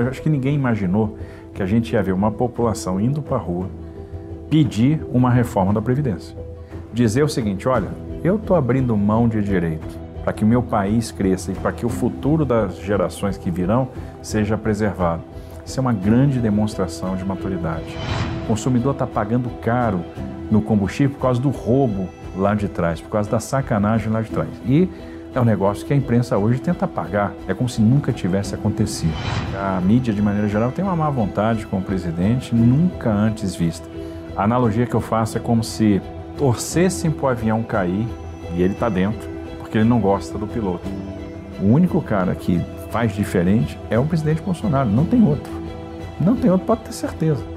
Eu acho que ninguém imaginou que a gente ia ver uma população indo para a rua pedir uma reforma da Previdência. Dizer o seguinte: olha, eu estou abrindo mão de direito para que o meu país cresça e para que o futuro das gerações que virão seja preservado. Isso é uma grande demonstração de maturidade. O consumidor está pagando caro no combustível por causa do roubo lá de trás, por causa da sacanagem lá de trás. E é um negócio que a imprensa hoje tenta apagar. É como se nunca tivesse acontecido. A mídia, de maneira geral, tem uma má vontade com o presidente nunca antes vista. A analogia que eu faço é como se torcessem para o avião cair e ele está dentro, porque ele não gosta do piloto. O único cara que faz diferente é o presidente Bolsonaro, não tem outro. Não tem outro, pode ter certeza.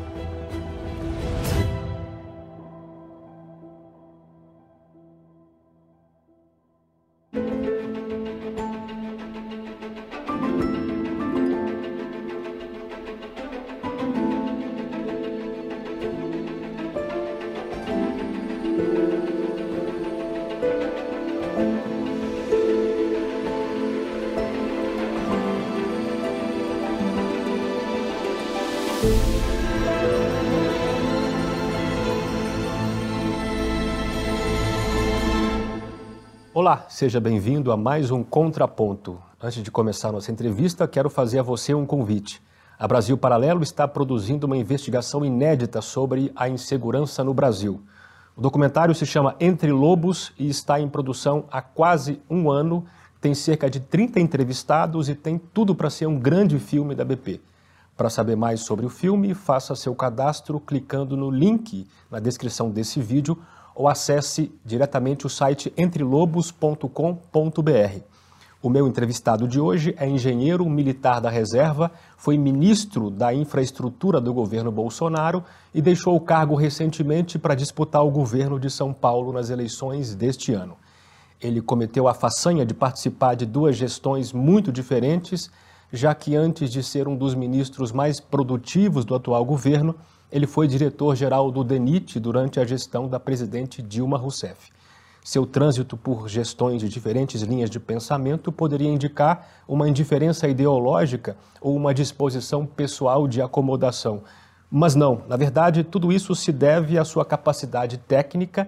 Seja bem-vindo a mais um Contraponto. Antes de começar nossa entrevista, quero fazer a você um convite. A Brasil Paralelo está produzindo uma investigação inédita sobre a insegurança no Brasil. O documentário se chama Entre Lobos e está em produção há quase um ano, tem cerca de 30 entrevistados e tem tudo para ser um grande filme da BP. Para saber mais sobre o filme, faça seu cadastro clicando no link na descrição desse vídeo ou acesse diretamente o site entrelobos.com.br. O meu entrevistado de hoje é engenheiro militar da reserva, foi ministro da infraestrutura do governo Bolsonaro e deixou o cargo recentemente para disputar o governo de São Paulo nas eleições deste ano. Ele cometeu a façanha de participar de duas gestões muito diferentes, já que antes de ser um dos ministros mais produtivos do atual governo, ele foi diretor-geral do DENIT durante a gestão da presidente Dilma Rousseff. Seu trânsito por gestões de diferentes linhas de pensamento poderia indicar uma indiferença ideológica ou uma disposição pessoal de acomodação. Mas não, na verdade, tudo isso se deve à sua capacidade técnica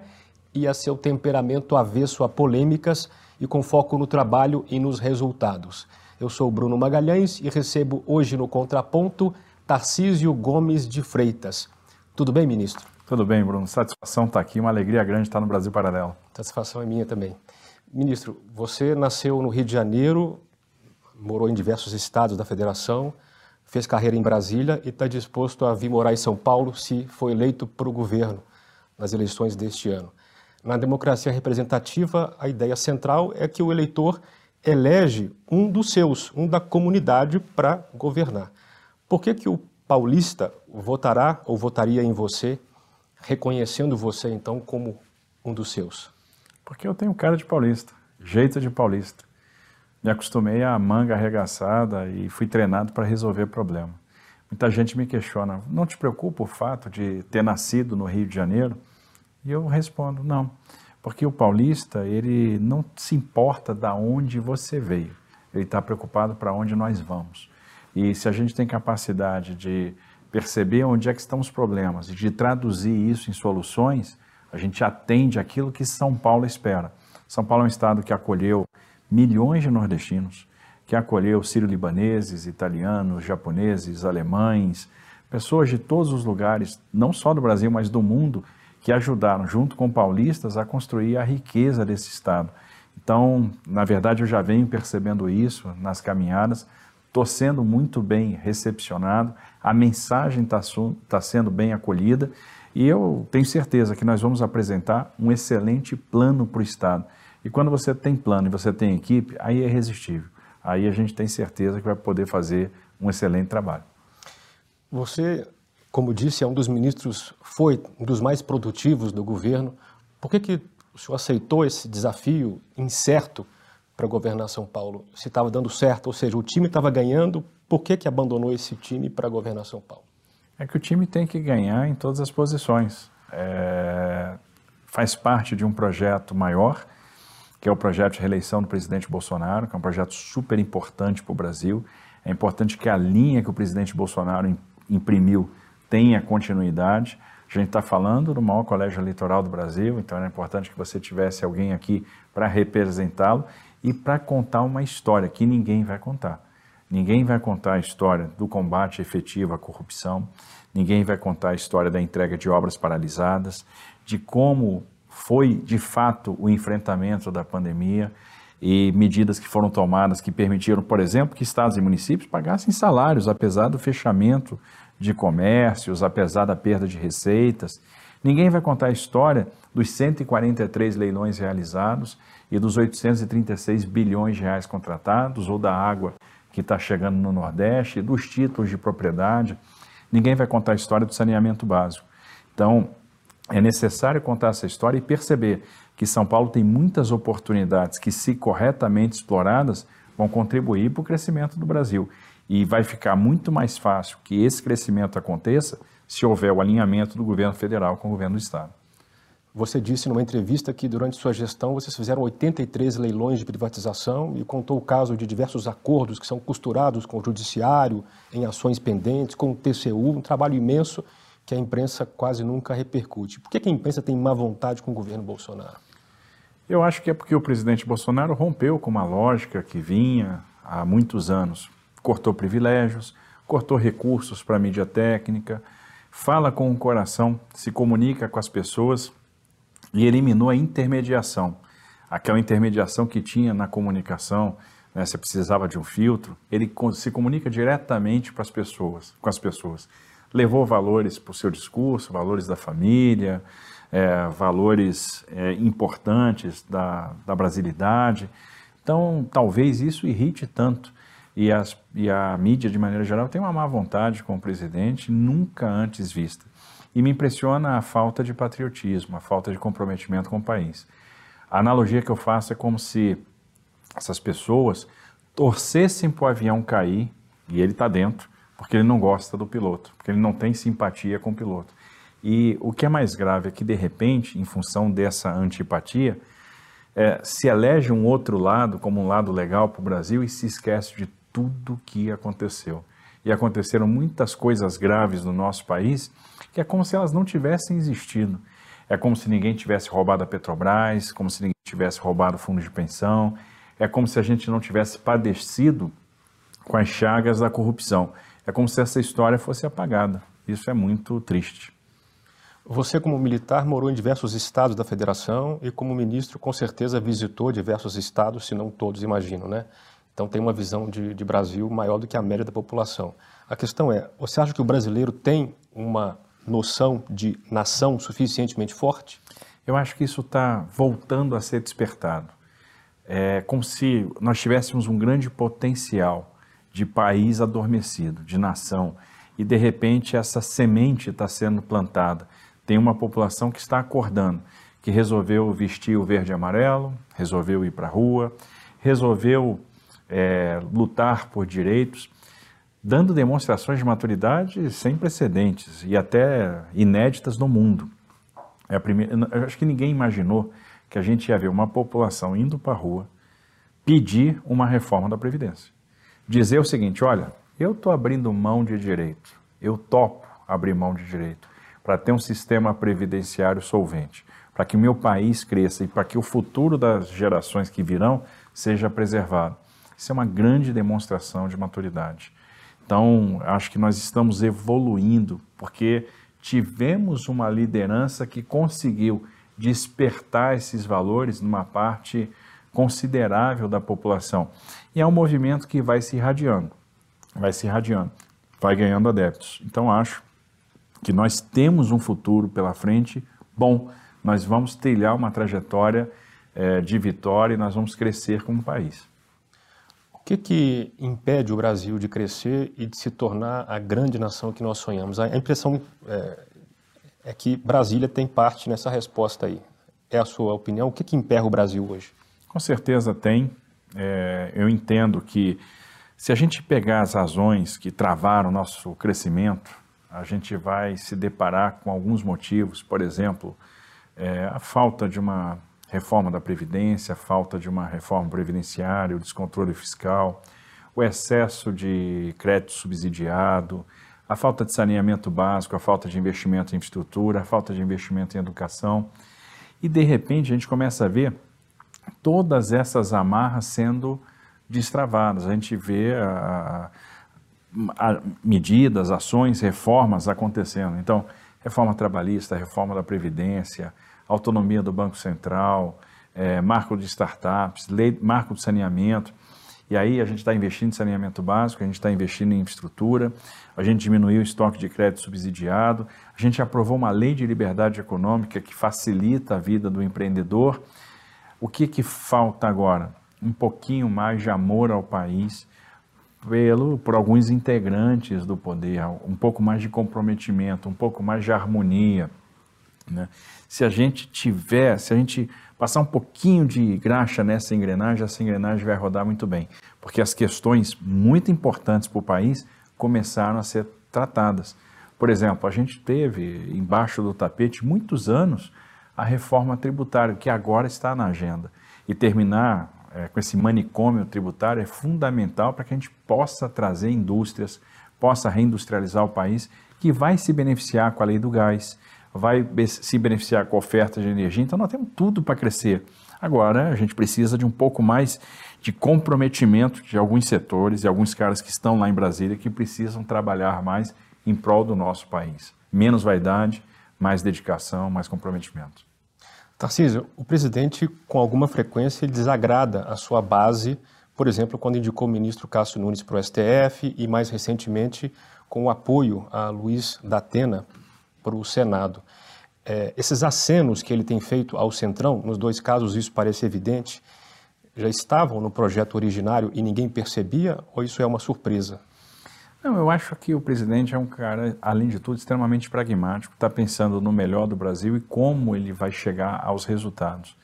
e a seu temperamento avesso a polêmicas e com foco no trabalho e nos resultados. Eu sou Bruno Magalhães e recebo hoje no Contraponto Tarcísio Gomes de Freitas. Tudo bem, ministro? Tudo bem, Bruno. Satisfação estar aqui, uma alegria grande estar no Brasil Paralelo. Satisfação é minha também. Ministro, você nasceu no Rio de Janeiro, morou em diversos estados da federação, fez carreira em Brasília e está disposto a vir morar em São Paulo se for eleito para o governo nas eleições deste ano. Na democracia representativa, a ideia central é que o eleitor elege um dos seus, um da comunidade, para governar. Por que, que o paulista votará ou votaria em você, reconhecendo você então como um dos seus? Porque eu tenho cara de paulista, jeito de paulista. Me acostumei à manga arregaçada e fui treinado para resolver problema. Muita gente me questiona: não te preocupa o fato de ter nascido no Rio de Janeiro? E eu respondo: não, porque o paulista ele não se importa da onde você veio, ele está preocupado para onde nós vamos. E se a gente tem capacidade de perceber onde é que estão os problemas e de traduzir isso em soluções, a gente atende aquilo que São Paulo espera. São Paulo é um estado que acolheu milhões de nordestinos, que acolheu sírio-libaneses, italianos, japoneses, alemães, pessoas de todos os lugares, não só do Brasil, mas do mundo, que ajudaram, junto com paulistas, a construir a riqueza desse estado. Então, na verdade, eu já venho percebendo isso nas caminhadas estou sendo muito bem recepcionado, a mensagem está tá sendo bem acolhida e eu tenho certeza que nós vamos apresentar um excelente plano para o Estado. E quando você tem plano e você tem equipe, aí é irresistível. Aí a gente tem certeza que vai poder fazer um excelente trabalho. Você, como disse, é um dos ministros, foi um dos mais produtivos do governo. Por que, que o senhor aceitou esse desafio incerto para governar São Paulo? Se estava dando certo, ou seja, o time estava ganhando, por que, que abandonou esse time para governar São Paulo? É que o time tem que ganhar em todas as posições. É... Faz parte de um projeto maior, que é o projeto de reeleição do presidente Bolsonaro, que é um projeto super importante para o Brasil. É importante que a linha que o presidente Bolsonaro imprimiu tenha continuidade. A gente está falando do maior colégio eleitoral do Brasil, então era importante que você tivesse alguém aqui para representá-lo e para contar uma história que ninguém vai contar. Ninguém vai contar a história do combate efetivo à corrupção, ninguém vai contar a história da entrega de obras paralisadas, de como foi de fato o enfrentamento da pandemia e medidas que foram tomadas que permitiram, por exemplo, que estados e municípios pagassem salários, apesar do fechamento de comércios, apesar da perda de receitas. Ninguém vai contar a história dos 143 leilões realizados e dos 836 bilhões de reais contratados, ou da água que está chegando no Nordeste, dos títulos de propriedade. Ninguém vai contar a história do saneamento básico. Então, é necessário contar essa história e perceber que São Paulo tem muitas oportunidades que, se corretamente exploradas, vão contribuir para o crescimento do Brasil. E vai ficar muito mais fácil que esse crescimento aconteça se houver o alinhamento do governo federal com o governo do Estado. Você disse numa entrevista que durante sua gestão vocês fizeram 83 leilões de privatização e contou o caso de diversos acordos que são costurados com o judiciário, em ações pendentes, com o TCU, um trabalho imenso que a imprensa quase nunca repercute. Por que a imprensa tem má vontade com o governo Bolsonaro? Eu acho que é porque o presidente Bolsonaro rompeu com uma lógica que vinha há muitos anos. Cortou privilégios, cortou recursos para a mídia técnica, fala com o coração, se comunica com as pessoas e eliminou a intermediação. Aquela intermediação que tinha na comunicação, né, você precisava de um filtro, ele se comunica diretamente para as pessoas, com as pessoas. Levou valores para o seu discurso, valores da família, é, valores é, importantes da, da brasilidade. Então, talvez isso irrite tanto. E, as, e a mídia, de maneira geral, tem uma má vontade com o presidente nunca antes vista. E me impressiona a falta de patriotismo, a falta de comprometimento com o país. A analogia que eu faço é como se essas pessoas torcessem para o avião cair, e ele está dentro, porque ele não gosta do piloto, porque ele não tem simpatia com o piloto. E o que é mais grave é que, de repente, em função dessa antipatia, é, se elege um outro lado como um lado legal para o Brasil e se esquece de tudo que aconteceu. E aconteceram muitas coisas graves no nosso país que é como se elas não tivessem existido. É como se ninguém tivesse roubado a Petrobras, como se ninguém tivesse roubado o fundo de pensão, é como se a gente não tivesse padecido com as chagas da corrupção. É como se essa história fosse apagada. Isso é muito triste. Você, como militar, morou em diversos estados da federação e, como ministro, com certeza visitou diversos estados, se não todos, imagino, né? Então, tem uma visão de, de Brasil maior do que a média da população. A questão é: você acha que o brasileiro tem uma noção de nação suficientemente forte? Eu acho que isso está voltando a ser despertado. É como se nós tivéssemos um grande potencial de país adormecido, de nação, e de repente essa semente está sendo plantada tem uma população que está acordando, que resolveu vestir o verde e amarelo, resolveu ir para a rua, resolveu é, lutar por direitos, dando demonstrações de maturidade sem precedentes e até inéditas no mundo. É a primeira, eu acho que ninguém imaginou que a gente ia ver uma população indo para a rua pedir uma reforma da Previdência. Dizer o seguinte: olha, eu estou abrindo mão de direito, eu topo abrir mão de direito para ter um sistema previdenciário solvente, para que o meu país cresça e para que o futuro das gerações que virão seja preservado. Isso é uma grande demonstração de maturidade. Então, acho que nós estamos evoluindo, porque tivemos uma liderança que conseguiu despertar esses valores numa parte considerável da população. E é um movimento que vai se irradiando, vai se irradiando, vai ganhando adeptos. Então, acho que nós temos um futuro pela frente bom, nós vamos trilhar uma trajetória é, de vitória e nós vamos crescer como país. O que, que impede o Brasil de crescer e de se tornar a grande nação que nós sonhamos? A impressão é, é que Brasília tem parte nessa resposta aí. É a sua opinião? O que, que emperra o Brasil hoje? Com certeza tem. É, eu entendo que se a gente pegar as razões que travaram o nosso crescimento, a gente vai se deparar com alguns motivos, por exemplo, é, a falta de uma reforma da Previdência, a falta de uma reforma previdenciária, o descontrole fiscal, o excesso de crédito subsidiado, a falta de saneamento básico, a falta de investimento em infraestrutura, a falta de investimento em educação. E de repente a gente começa a ver todas essas amarras sendo destravadas. A gente vê a, a, medidas, ações, reformas acontecendo. Então, reforma trabalhista, reforma da Previdência, autonomia do Banco Central, é, marco de startups, lei, marco de saneamento. E aí a gente está investindo em saneamento básico, a gente está investindo em infraestrutura, a gente diminuiu o estoque de crédito subsidiado, a gente aprovou uma lei de liberdade econômica que facilita a vida do empreendedor. O que, que falta agora? Um pouquinho mais de amor ao país pelo, por alguns integrantes do poder, um pouco mais de comprometimento, um pouco mais de harmonia. Né? Se a gente tiver, se a gente passar um pouquinho de graxa nessa engrenagem, essa engrenagem vai rodar muito bem, porque as questões muito importantes para o país começaram a ser tratadas. Por exemplo, a gente teve embaixo do tapete muitos anos a reforma tributária, que agora está na agenda. E terminar é, com esse manicômio tributário é fundamental para que a gente possa trazer indústrias, possa reindustrializar o país, que vai se beneficiar com a lei do gás, vai se beneficiar com a oferta de energia, então nós temos tudo para crescer. Agora, a gente precisa de um pouco mais de comprometimento de alguns setores e alguns caras que estão lá em Brasília que precisam trabalhar mais em prol do nosso país. Menos vaidade, mais dedicação, mais comprometimento. Tarcísio, o presidente, com alguma frequência, desagrada a sua base, por exemplo, quando indicou o ministro Cássio Nunes para o STF e, mais recentemente, com o apoio a Luiz Datena para o Senado. É, esses acenos que ele tem feito ao Centrão, nos dois casos isso parece evidente, já estavam no projeto originário e ninguém percebia, ou isso é uma surpresa? Não, eu acho que o presidente é um cara, além de tudo, extremamente pragmático, está pensando no melhor do Brasil e como ele vai chegar aos resultados.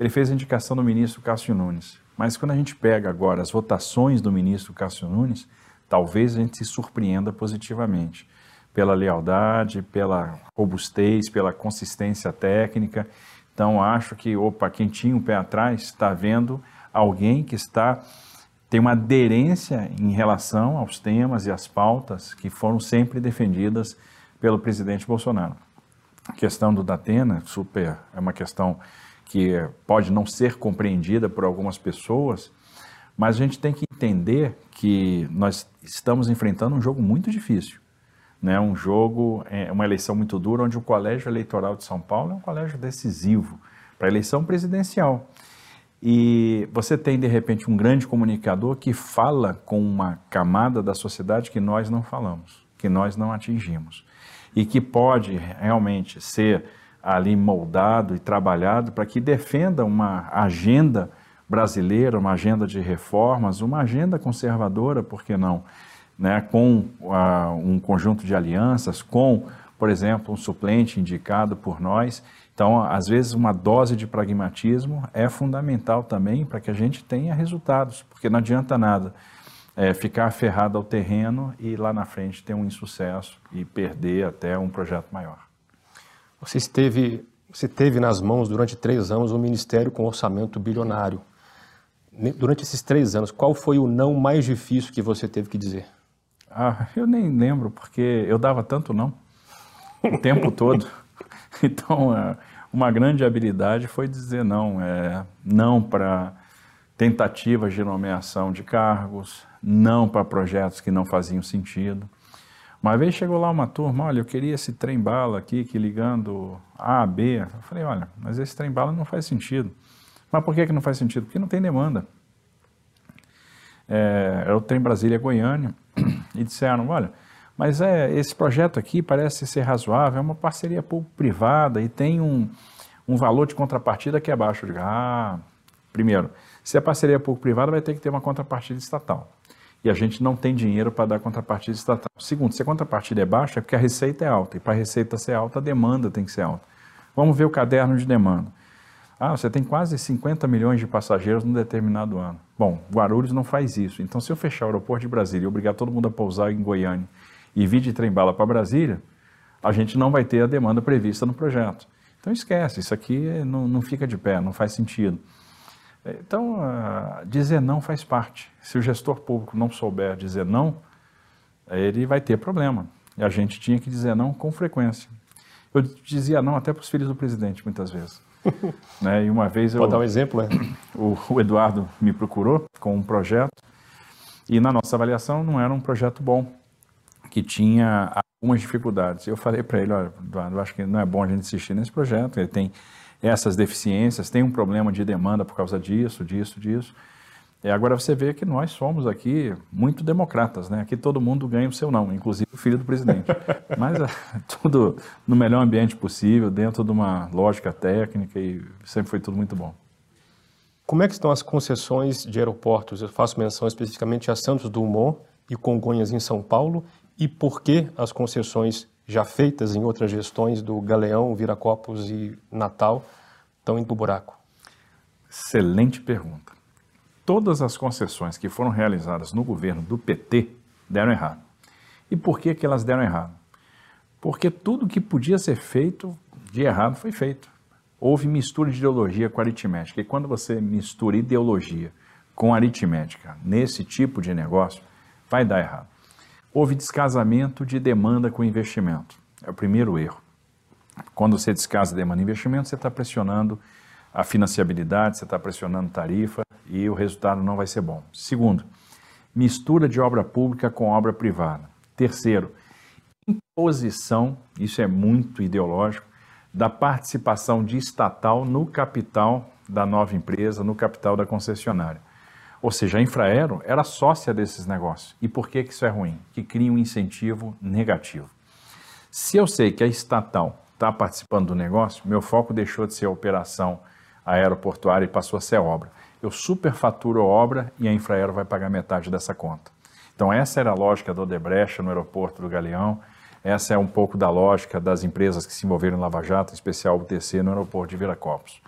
Ele fez a indicação do ministro Cássio Nunes, mas quando a gente pega agora as votações do ministro Cássio Nunes, talvez a gente se surpreenda positivamente pela lealdade, pela robustez, pela consistência técnica. Então, acho que, opa, quem tinha um pé atrás está vendo alguém que está tem uma aderência em relação aos temas e às pautas que foram sempre defendidas pelo presidente Bolsonaro. A questão do Datena, super, é uma questão que pode não ser compreendida por algumas pessoas, mas a gente tem que entender que nós estamos enfrentando um jogo muito difícil né, um jogo, é, uma eleição muito dura, onde o Colégio Eleitoral de São Paulo é um colégio decisivo para a eleição presidencial. E você tem, de repente, um grande comunicador que fala com uma camada da sociedade que nós não falamos, que nós não atingimos. E que pode realmente ser ali moldado e trabalhado para que defenda uma agenda brasileira, uma agenda de reformas, uma agenda conservadora, por que não? Né, com uh, um conjunto de alianças, com, por exemplo, um suplente indicado por nós. Então, às vezes, uma dose de pragmatismo é fundamental também para que a gente tenha resultados, porque não adianta nada é, ficar aferrado ao terreno e lá na frente ter um insucesso e perder até um projeto maior. Você esteve, você teve nas mãos durante três anos um ministério com orçamento bilionário. Durante esses três anos, qual foi o não mais difícil que você teve que dizer? Ah, eu nem lembro, porque eu dava tanto não, o tempo todo. Então, é, uma grande habilidade foi dizer não. É, não para tentativas de nomeação de cargos, não para projetos que não faziam sentido. Uma vez chegou lá uma turma, olha, eu queria esse trem-bala aqui, que ligando A a B. Eu falei, olha, mas esse trem-bala não faz sentido. Mas por que, que não faz sentido? Porque não tem demanda. É, era o trem Brasília-Goiânia, e disseram, olha, mas é, esse projeto aqui parece ser razoável, é uma parceria público-privada e tem um, um valor de contrapartida que é baixo. Eu digo, ah, primeiro, se é parceria público-privada, vai ter que ter uma contrapartida estatal. E a gente não tem dinheiro para dar contrapartida estatal. Segundo, se a contrapartida é baixa, é porque a receita é alta. E para a receita ser alta, a demanda tem que ser alta. Vamos ver o caderno de demanda. Ah, você tem quase 50 milhões de passageiros num determinado ano. Bom, Guarulhos não faz isso. Então, se eu fechar o aeroporto de Brasília e obrigar todo mundo a pousar em Goiânia e vir de trem-bala para Brasília, a gente não vai ter a demanda prevista no projeto. Então, esquece, isso aqui não, não fica de pé, não faz sentido. Então, uh, dizer não faz parte. Se o gestor público não souber dizer não, ele vai ter problema. E a gente tinha que dizer não com frequência. Eu dizia não até para os filhos do presidente, muitas vezes. né? E uma vez eu, Pode dar um exemplo? É? O, o Eduardo me procurou com um projeto e na nossa avaliação não era um projeto bom, que tinha algumas dificuldades. Eu falei para ele, olha, Eduardo, acho que não é bom a gente insistir nesse projeto, ele tem essas deficiências, tem um problema de demanda por causa disso, disso, disso. E agora você vê que nós somos aqui muito democratas, né? Aqui todo mundo ganha o seu não, inclusive o filho do presidente. Mas é, tudo no melhor ambiente possível, dentro de uma lógica técnica e sempre foi tudo muito bom. Como é que estão as concessões de aeroportos? Eu faço menção especificamente a Santos Dumont e Congonhas em São Paulo e por que as concessões já feitas em outras gestões do Galeão, Viracopos e Natal estão indo para o buraco? Excelente pergunta. Todas as concessões que foram realizadas no governo do PT deram errado. E por que, que elas deram errado? Porque tudo que podia ser feito de errado foi feito. Houve mistura de ideologia com aritmética. E quando você mistura ideologia com aritmética nesse tipo de negócio, vai dar errado. Houve descasamento de demanda com investimento. É o primeiro erro. Quando você descasa demanda e investimento, você está pressionando a financiabilidade, você está pressionando tarifa e o resultado não vai ser bom. Segundo, mistura de obra pública com obra privada. Terceiro, imposição, isso é muito ideológico, da participação de estatal no capital da nova empresa, no capital da concessionária. Ou seja, a Infraero era sócia desses negócios. E por que, que isso é ruim? Que cria um incentivo negativo. Se eu sei que a estatal está participando do negócio, meu foco deixou de ser operação aeroportuária e passou a ser obra. Eu superfaturo a obra e a Infraero vai pagar metade dessa conta. Então essa era a lógica do Odebrecht no aeroporto do Galeão, essa é um pouco da lógica das empresas que se envolveram em Lava Jato, em especial o TC no aeroporto de Viracopos.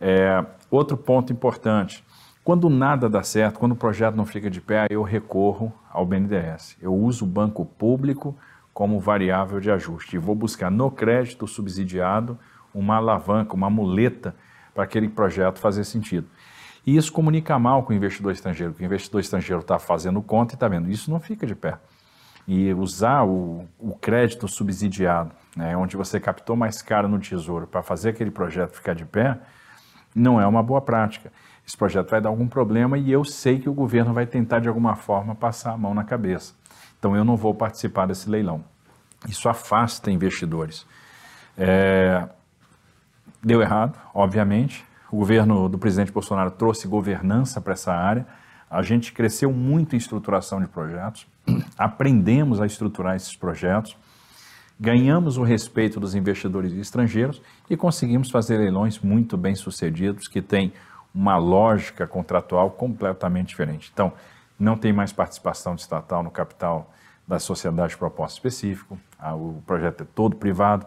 É, outro ponto importante, quando nada dá certo, quando o projeto não fica de pé, eu recorro ao BNDES. Eu uso o banco público como variável de ajuste e vou buscar no crédito subsidiado uma alavanca, uma muleta para aquele projeto fazer sentido. E isso comunica mal com o investidor estrangeiro, que o investidor estrangeiro está fazendo conta e está vendo, isso não fica de pé. E usar o, o crédito subsidiado, né, onde você captou mais caro no tesouro para fazer aquele projeto ficar de pé, não é uma boa prática esse projeto vai dar algum problema e eu sei que o governo vai tentar de alguma forma passar a mão na cabeça. Então eu não vou participar desse leilão. Isso afasta investidores. É... Deu errado, obviamente. O governo do presidente Bolsonaro trouxe governança para essa área. A gente cresceu muito em estruturação de projetos, aprendemos a estruturar esses projetos, ganhamos o respeito dos investidores estrangeiros e conseguimos fazer leilões muito bem sucedidos que têm uma lógica contratual completamente diferente. Então, não tem mais participação estatal no capital da sociedade de propósito específico, o projeto é todo privado,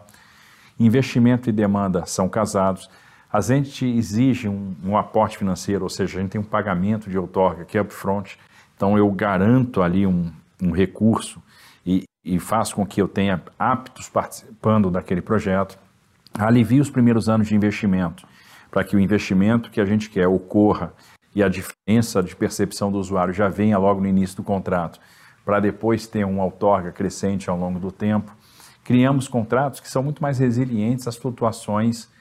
investimento e demanda são casados, a gente exige um, um aporte financeiro, ou seja, a gente tem um pagamento de outorga que é upfront, então eu garanto ali um, um recurso e, e faço com que eu tenha aptos participando daquele projeto, alivio os primeiros anos de investimento, para que o investimento que a gente quer ocorra e a diferença de percepção do usuário já venha logo no início do contrato, para depois ter uma outorga crescente ao longo do tempo. Criamos contratos que são muito mais resilientes às flutuações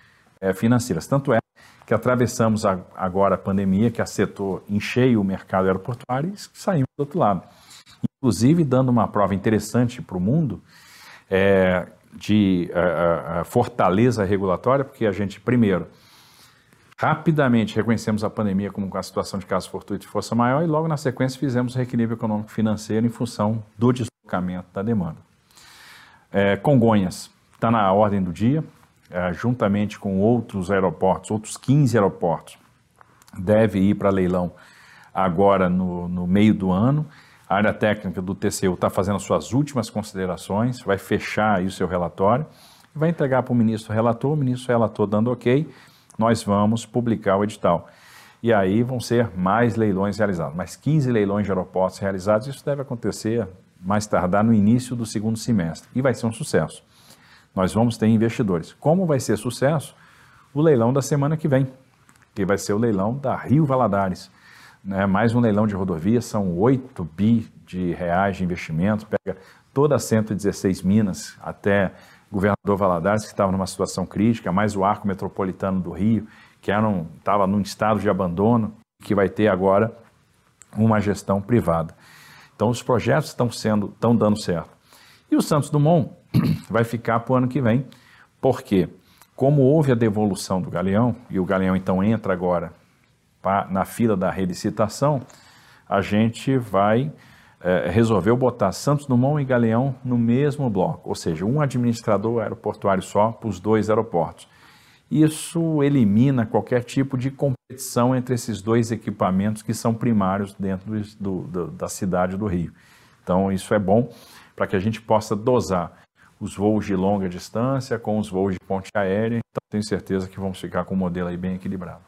financeiras. Tanto é que atravessamos a, agora a pandemia, que afetou em cheio o mercado aeroportuário e saímos do outro lado. Inclusive dando uma prova interessante para o mundo é, de a, a fortaleza regulatória, porque a gente, primeiro, Rapidamente reconhecemos a pandemia como a situação de caso fortuito de força maior e logo na sequência fizemos o reequilíbrio econômico financeiro em função do deslocamento da demanda. É, Congonhas está na ordem do dia, é, juntamente com outros aeroportos, outros 15 aeroportos, deve ir para leilão agora no, no meio do ano. A área técnica do TCU está fazendo as suas últimas considerações, vai fechar aí o seu relatório, vai entregar para o ministro relator, o ministro relator dando ok, nós vamos publicar o edital. E aí vão ser mais leilões realizados, mais 15 leilões de aeroportos realizados. Isso deve acontecer mais tardar no início do segundo semestre e vai ser um sucesso. Nós vamos ter investidores. Como vai ser sucesso? O leilão da semana que vem, que vai ser o leilão da Rio Valadares. Né? Mais um leilão de rodovia, são 8 bi de reais de investimento, pega toda a 116 Minas até governador Valadares, que estava numa situação crítica, mais o arco metropolitano do Rio, que estava num estado de abandono, que vai ter agora uma gestão privada. Então os projetos estão sendo, estão dando certo. E o Santos Dumont vai ficar para o ano que vem, porque como houve a devolução do Galeão, e o Galeão então entra agora pra, na fila da relicitação, a gente vai é, resolveu botar Santos Dumont e Galeão no mesmo bloco, ou seja, um administrador aeroportuário só para os dois aeroportos. Isso elimina qualquer tipo de competição entre esses dois equipamentos que são primários dentro do, do, da cidade do Rio. Então, isso é bom para que a gente possa dosar os voos de longa distância com os voos de ponte aérea. Então, tenho certeza que vamos ficar com um modelo aí bem equilibrado.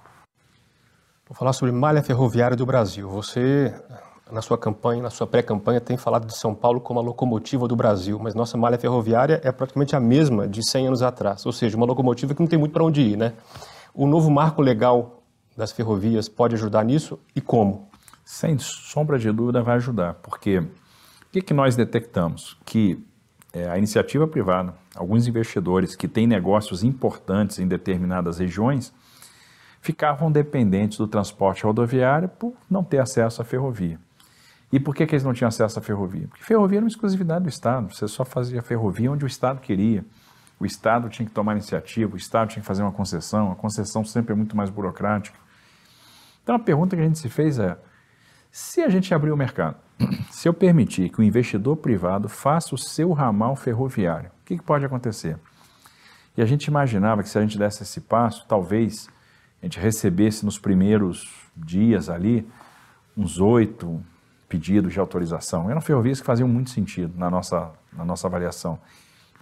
Vou falar sobre malha ferroviária do Brasil. Você na sua campanha, na sua pré-campanha, tem falado de São Paulo como a locomotiva do Brasil, mas nossa malha ferroviária é praticamente a mesma de 100 anos atrás, ou seja, uma locomotiva que não tem muito para onde ir, né? O novo marco legal das ferrovias pode ajudar nisso e como? Sem sombra de dúvida vai ajudar, porque o que, que nós detectamos? Que é, a iniciativa privada, alguns investidores que têm negócios importantes em determinadas regiões, ficavam dependentes do transporte rodoviário por não ter acesso à ferrovia. E por que, que eles não tinham acesso à ferrovia? Porque ferrovia era uma exclusividade do Estado. Você só fazia ferrovia onde o Estado queria. O Estado tinha que tomar iniciativa, o Estado tinha que fazer uma concessão. A concessão sempre é muito mais burocrática. Então a pergunta que a gente se fez é: se a gente abrir o mercado, se eu permitir que o investidor privado faça o seu ramal ferroviário, o que, que pode acontecer? E a gente imaginava que se a gente desse esse passo, talvez a gente recebesse nos primeiros dias ali uns oito, pedidos de autorização. Eram ferrovias que faziam muito sentido na nossa, na nossa avaliação.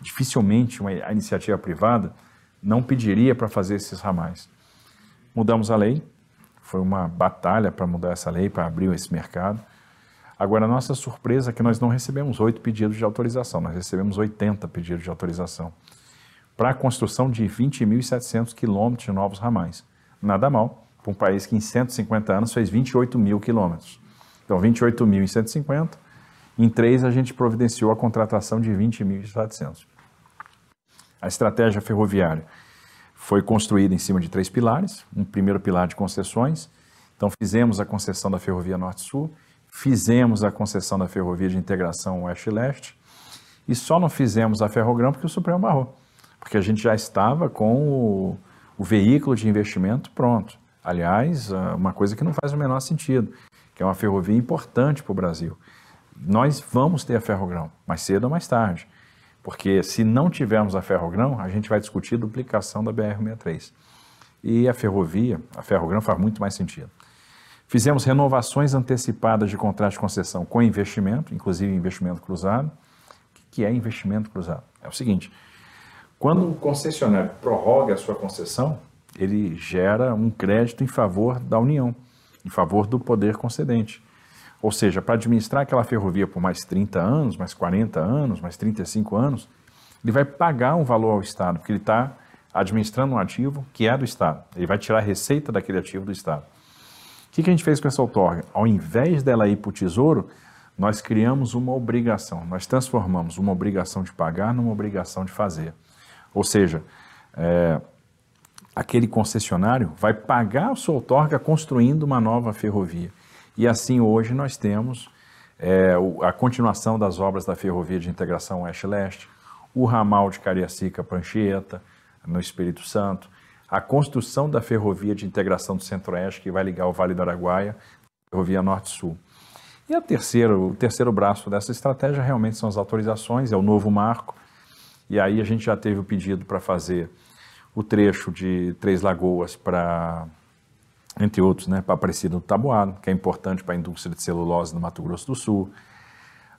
Dificilmente uma a iniciativa privada não pediria para fazer esses ramais. Mudamos a lei, foi uma batalha para mudar essa lei, para abrir esse mercado. Agora, a nossa surpresa é que nós não recebemos oito pedidos de autorização, nós recebemos 80 pedidos de autorização para a construção de 20.700 quilômetros de novos ramais. Nada mal, para um país que em 150 anos fez 28 mil quilômetros. Então, 28.150. Em três, a gente providenciou a contratação de 20.700. A estratégia ferroviária foi construída em cima de três pilares. Um primeiro pilar de concessões. Então, fizemos a concessão da Ferrovia Norte-Sul, fizemos a concessão da Ferrovia de Integração Oeste-Leste e só não fizemos a Ferrogrão porque o Supremo barrou. Porque a gente já estava com o, o veículo de investimento pronto. Aliás, uma coisa que não faz o menor sentido que é uma ferrovia importante para o Brasil. Nós vamos ter a ferrogrão, mais cedo ou mais tarde, porque se não tivermos a ferrogrão, a gente vai discutir duplicação da BR-63. E a ferrovia, a ferrogrão faz muito mais sentido. Fizemos renovações antecipadas de contrato de concessão com investimento, inclusive investimento cruzado. O que é investimento cruzado? É o seguinte, quando o concessionário prorroga a sua concessão, ele gera um crédito em favor da União em favor do poder concedente. Ou seja, para administrar aquela ferrovia por mais 30 anos, mais 40 anos, mais 35 anos, ele vai pagar um valor ao Estado, porque ele está administrando um ativo que é do Estado. Ele vai tirar a receita daquele ativo do Estado. O que, que a gente fez com essa outorga? Ao invés dela ir para o Tesouro, nós criamos uma obrigação. Nós transformamos uma obrigação de pagar numa obrigação de fazer. Ou seja, é, aquele concessionário vai pagar a sua outorga construindo uma nova ferrovia. E assim hoje nós temos é, a continuação das obras da ferrovia de integração Oeste-Leste, o ramal de Cariacica Panchieta, no Espírito Santo, a construção da ferrovia de integração do Centro-Oeste, que vai ligar o Vale do Araguaia, ferrovia Norte-Sul. E a terceira, o terceiro braço dessa estratégia realmente são as autorizações, é o novo marco, e aí a gente já teve o pedido para fazer o trecho de Três Lagoas para, entre outros, né, para Aparecida do Taboado, que é importante para a indústria de celulose no Mato Grosso do Sul,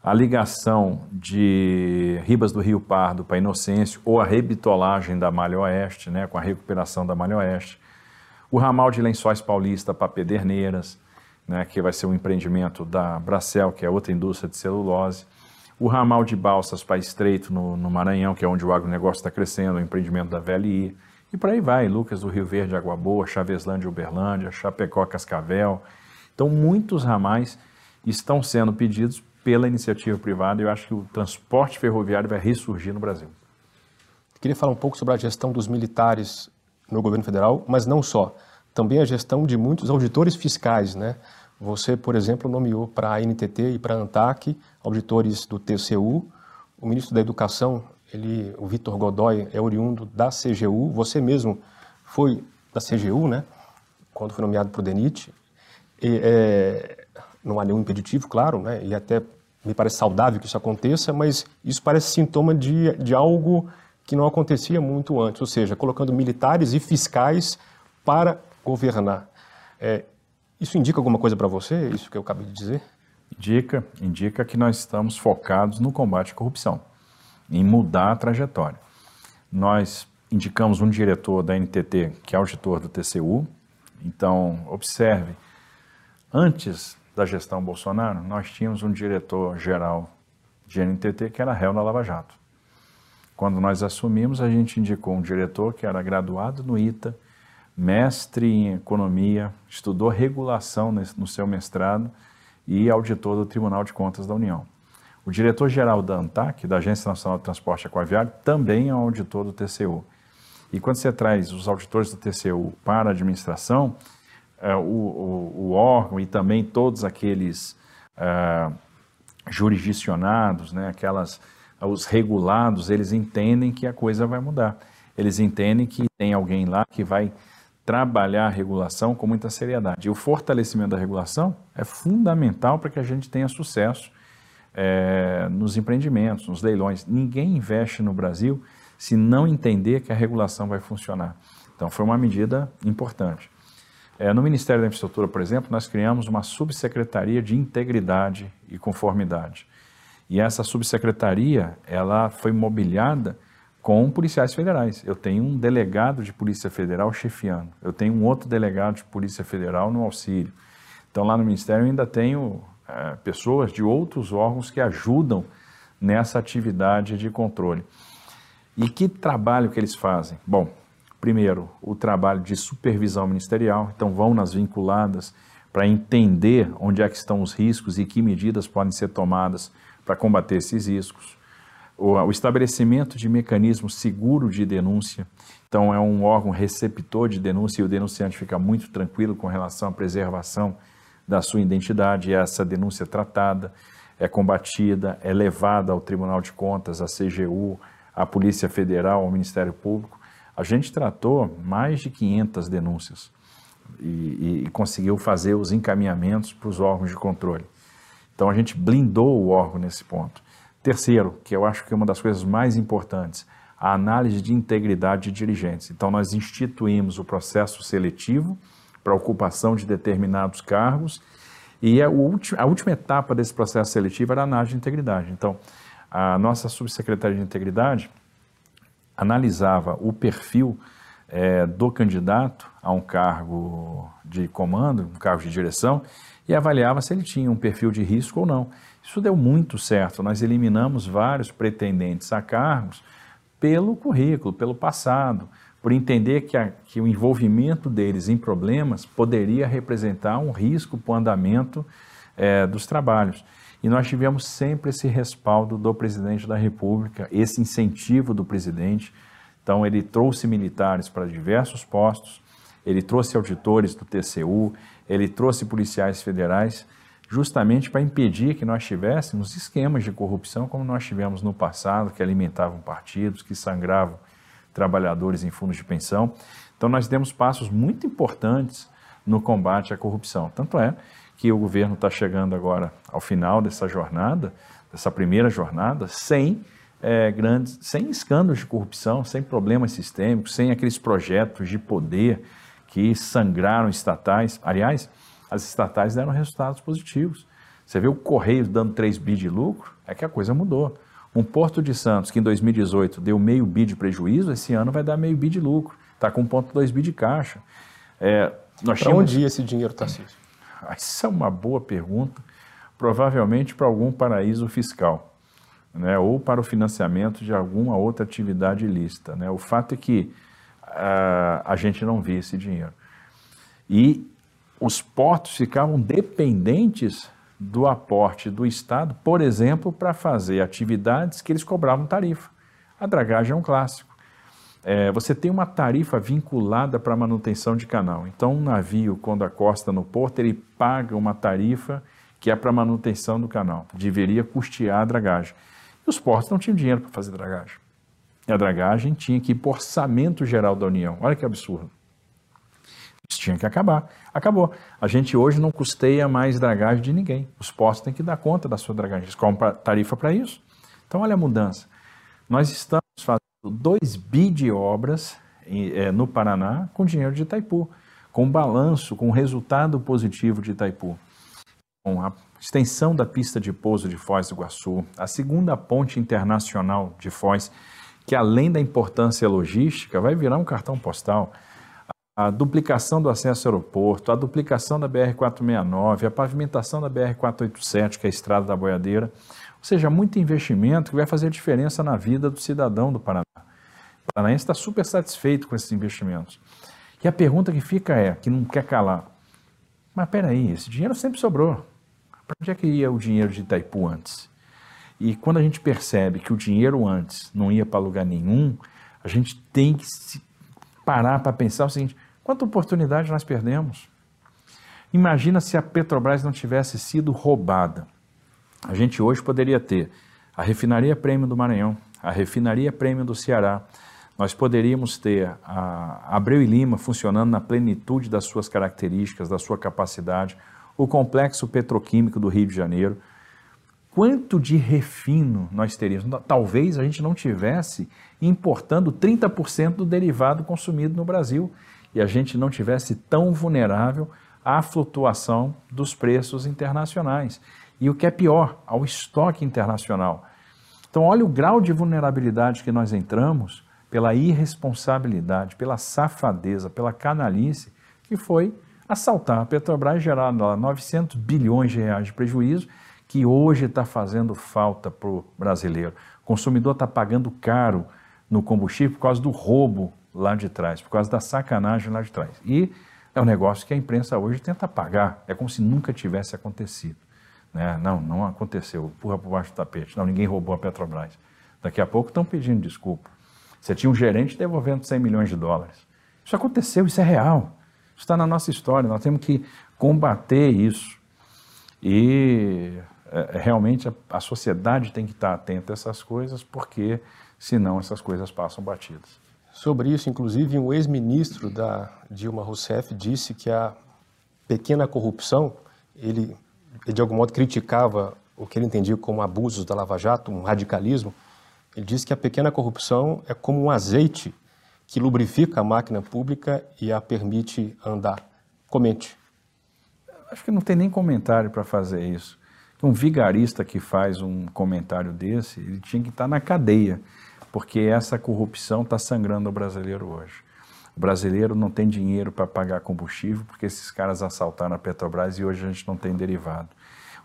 a ligação de Ribas do Rio Pardo para Inocêncio, ou a rebitolagem da Malha Oeste, né, com a recuperação da Malha Oeste, o ramal de Lençóis Paulista para Pederneiras, né, que vai ser um empreendimento da Bracel, que é outra indústria de celulose, o ramal de balsas para Estreito, no, no, Maranhão, que é onde o agronegócio está crescendo, o empreendimento da VLI, E por aí vai, Lucas do Rio Verde, Água Boa, Chaveslândia, Uberlândia, Chapecó, Cascavel. Então, muitos ramais estão sendo pedidos pela iniciativa privada e eu acho que o transporte ferroviário vai ressurgir no Brasil. Queria falar um pouco sobre a gestão dos militares no governo federal, mas não só. Também a gestão de muitos auditores fiscais, né? Você, por exemplo, nomeou para a NTT e para a ANTAC auditores do TCU. O ministro da Educação, ele, o Vitor Godoy, é oriundo da CGU. Você mesmo foi da CGU, né? Quando foi nomeado para o DENIT. E, é, não há nenhum impeditivo, claro, né? E até me parece saudável que isso aconteça, mas isso parece sintoma de, de algo que não acontecia muito antes, ou seja, colocando militares e fiscais para governar. É, isso indica alguma coisa para você, isso que eu acabei de dizer? Indica, indica que nós estamos focados no combate à corrupção, em mudar a trajetória. Nós indicamos um diretor da NTT, que é auditor do TCU, então observe, antes da gestão Bolsonaro, nós tínhamos um diretor-geral de NTT que era réu na Lava Jato. Quando nós assumimos, a gente indicou um diretor que era graduado no ITA, mestre em economia, estudou regulação no seu mestrado e auditor do Tribunal de Contas da União. O diretor-geral da ANTAC, da Agência Nacional de Transporte Aquaviário, também é um auditor do TCU. E quando você traz os auditores do TCU para a administração, é, o, o, o, órgão e também todos aqueles é, jurisdicionados, né, aquelas os regulados, eles entendem que a coisa vai mudar. Eles entendem que tem alguém lá que vai trabalhar a regulação com muita seriedade. E o fortalecimento da regulação é fundamental para que a gente tenha sucesso é, nos empreendimentos, nos leilões. Ninguém investe no Brasil se não entender que a regulação vai funcionar. Então, foi uma medida importante. É, no Ministério da Infraestrutura, por exemplo, nós criamos uma subsecretaria de integridade e conformidade. E essa subsecretaria, ela foi mobiliada com policiais federais. Eu tenho um delegado de Polícia Federal chefiando, eu tenho um outro delegado de Polícia Federal no auxílio. Então, lá no Ministério, eu ainda tenho é, pessoas de outros órgãos que ajudam nessa atividade de controle. E que trabalho que eles fazem? Bom, primeiro, o trabalho de supervisão ministerial, então vão nas vinculadas para entender onde é que estão os riscos e que medidas podem ser tomadas para combater esses riscos. O, o, estabelecimento de mecanismo seguro de denúncia. Então, é um órgão receptor de denúncia e o denunciante fica muito tranquilo com relação à preservação da sua identidade. E essa denúncia é tratada, é combatida, é levada ao Tribunal de Contas, à CGU, à Polícia Federal, ao Ministério Público. A gente tratou mais de 500 denúncias e, e conseguiu fazer os encaminhamentos para os órgãos de controle. Então a gente blindou o órgão nesse ponto. Terceiro, que eu acho que é uma das coisas mais importantes, a análise de integridade de dirigentes. Então nós instituímos o processo seletivo para ocupação de determinados cargos e a, a última etapa desse processo seletivo era a análise de integridade. Então a nossa subsecretaria de integridade analisava o perfil é, do candidato a um cargo de comando, um cargo de direção, e avaliava se ele tinha um perfil de risco ou não. Isso deu muito certo. Nós eliminamos vários pretendentes a cargos pelo currículo, pelo passado, por entender que, a, que o envolvimento deles em problemas poderia representar um risco para o andamento é, dos trabalhos. E nós tivemos sempre esse respaldo do presidente da República, esse incentivo do presidente. Então, ele trouxe militares para diversos postos, ele trouxe auditores do TCU, ele trouxe policiais federais justamente para impedir que nós tivéssemos esquemas de corrupção como nós tivemos no passado, que alimentavam partidos, que sangravam trabalhadores em fundos de pensão. Então nós demos passos muito importantes no combate à corrupção. Tanto é que o governo está chegando agora ao final dessa jornada, dessa primeira jornada, sem é, grandes, sem escândalos de corrupção, sem problemas sistêmicos, sem aqueles projetos de poder que sangraram estatais. Aliás, as estatais deram resultados positivos. Você vê o Correio dando 3 bi de lucro, é que a coisa mudou. Um Porto de Santos, que em 2018 deu meio bi de prejuízo, esse ano vai dar meio bi de lucro. Está com 1,2 bi de caixa. É, para tínhamos... onde ia esse dinheiro, Tarcísio? Essa é uma boa pergunta. Provavelmente para algum paraíso fiscal, né? ou para o financiamento de alguma outra atividade ilícita. Né? O fato é que uh, a gente não via esse dinheiro. E os portos ficavam dependentes do aporte do Estado, por exemplo, para fazer atividades que eles cobravam tarifa. A dragagem é um clássico. É, você tem uma tarifa vinculada para manutenção de canal. Então, um navio, quando acosta no porto, ele paga uma tarifa que é para manutenção do canal. Deveria custear a dragagem. E os portos não tinham dinheiro para fazer dragagem. E a dragagem tinha que ir para orçamento geral da União. Olha que absurdo. Isso tinha que acabar. Acabou. A gente hoje não custeia mais dragagem de ninguém. Os postos têm que dar conta da sua dragagem. Eles compram tarifa para isso. Então, olha a mudança. Nós estamos fazendo 2 bi de obras é, no Paraná com dinheiro de Itaipu, com balanço, com resultado positivo de Itaipu. Com a extensão da pista de pouso de Foz do Iguaçu, a segunda ponte internacional de Foz, que além da importância logística, vai virar um cartão postal a duplicação do acesso ao aeroporto, a duplicação da BR-469, a pavimentação da BR-487, que é a estrada da boiadeira, ou seja, muito investimento que vai fazer diferença na vida do cidadão do Paraná. O paranaense está super satisfeito com esses investimentos. E a pergunta que fica é, que não quer calar, mas peraí, esse dinheiro sempre sobrou. Para onde é que ia o dinheiro de Itaipu antes? E quando a gente percebe que o dinheiro antes não ia para lugar nenhum, a gente tem que parar para pensar o seguinte, Quanta oportunidade nós perdemos? Imagina se a Petrobras não tivesse sido roubada. A gente hoje poderia ter a refinaria Prêmio do Maranhão, a refinaria Prêmio do Ceará. Nós poderíamos ter a Abreu e Lima funcionando na plenitude das suas características, da sua capacidade, o complexo petroquímico do Rio de Janeiro. Quanto de refino nós teríamos? Talvez a gente não tivesse importando 30% do derivado consumido no Brasil e a gente não tivesse tão vulnerável à flutuação dos preços internacionais. E o que é pior, ao estoque internacional. Então, olha o grau de vulnerabilidade que nós entramos pela irresponsabilidade, pela safadeza, pela canalice, que foi assaltar a Petrobras, gerar 900 bilhões de reais de prejuízo, que hoje está fazendo falta para o brasileiro. O consumidor está pagando caro no combustível por causa do roubo lá de trás, por causa da sacanagem lá de trás. E é um negócio que a imprensa hoje tenta apagar, é como se nunca tivesse acontecido. Né? Não, não aconteceu, empurra por baixo do tapete. Não, ninguém roubou a Petrobras. Daqui a pouco estão pedindo desculpa. Você tinha um gerente devolvendo 100 milhões de dólares. Isso aconteceu, isso é real. Isso está na nossa história, nós temos que combater isso. E é, realmente a, a sociedade tem que estar atenta a essas coisas, porque senão essas coisas passam batidas. Sobre isso, inclusive, um ex-ministro da Dilma Rousseff disse que a pequena corrupção, ele, de algum modo criticava o que ele entendia como abusos da Lava Jato, um radicalismo. Ele disse que a pequena corrupção é como um azeite que lubrifica a máquina pública e a permite andar. Comente. Acho que não tem nem comentário para fazer isso. Um vigarista que faz um comentário desse, ele tinha que estar na cadeia porque essa corrupção está sangrando o brasileiro hoje. O brasileiro não tem dinheiro para pagar combustível porque esses caras assaltaram a Petrobras e hoje a gente não tem derivado.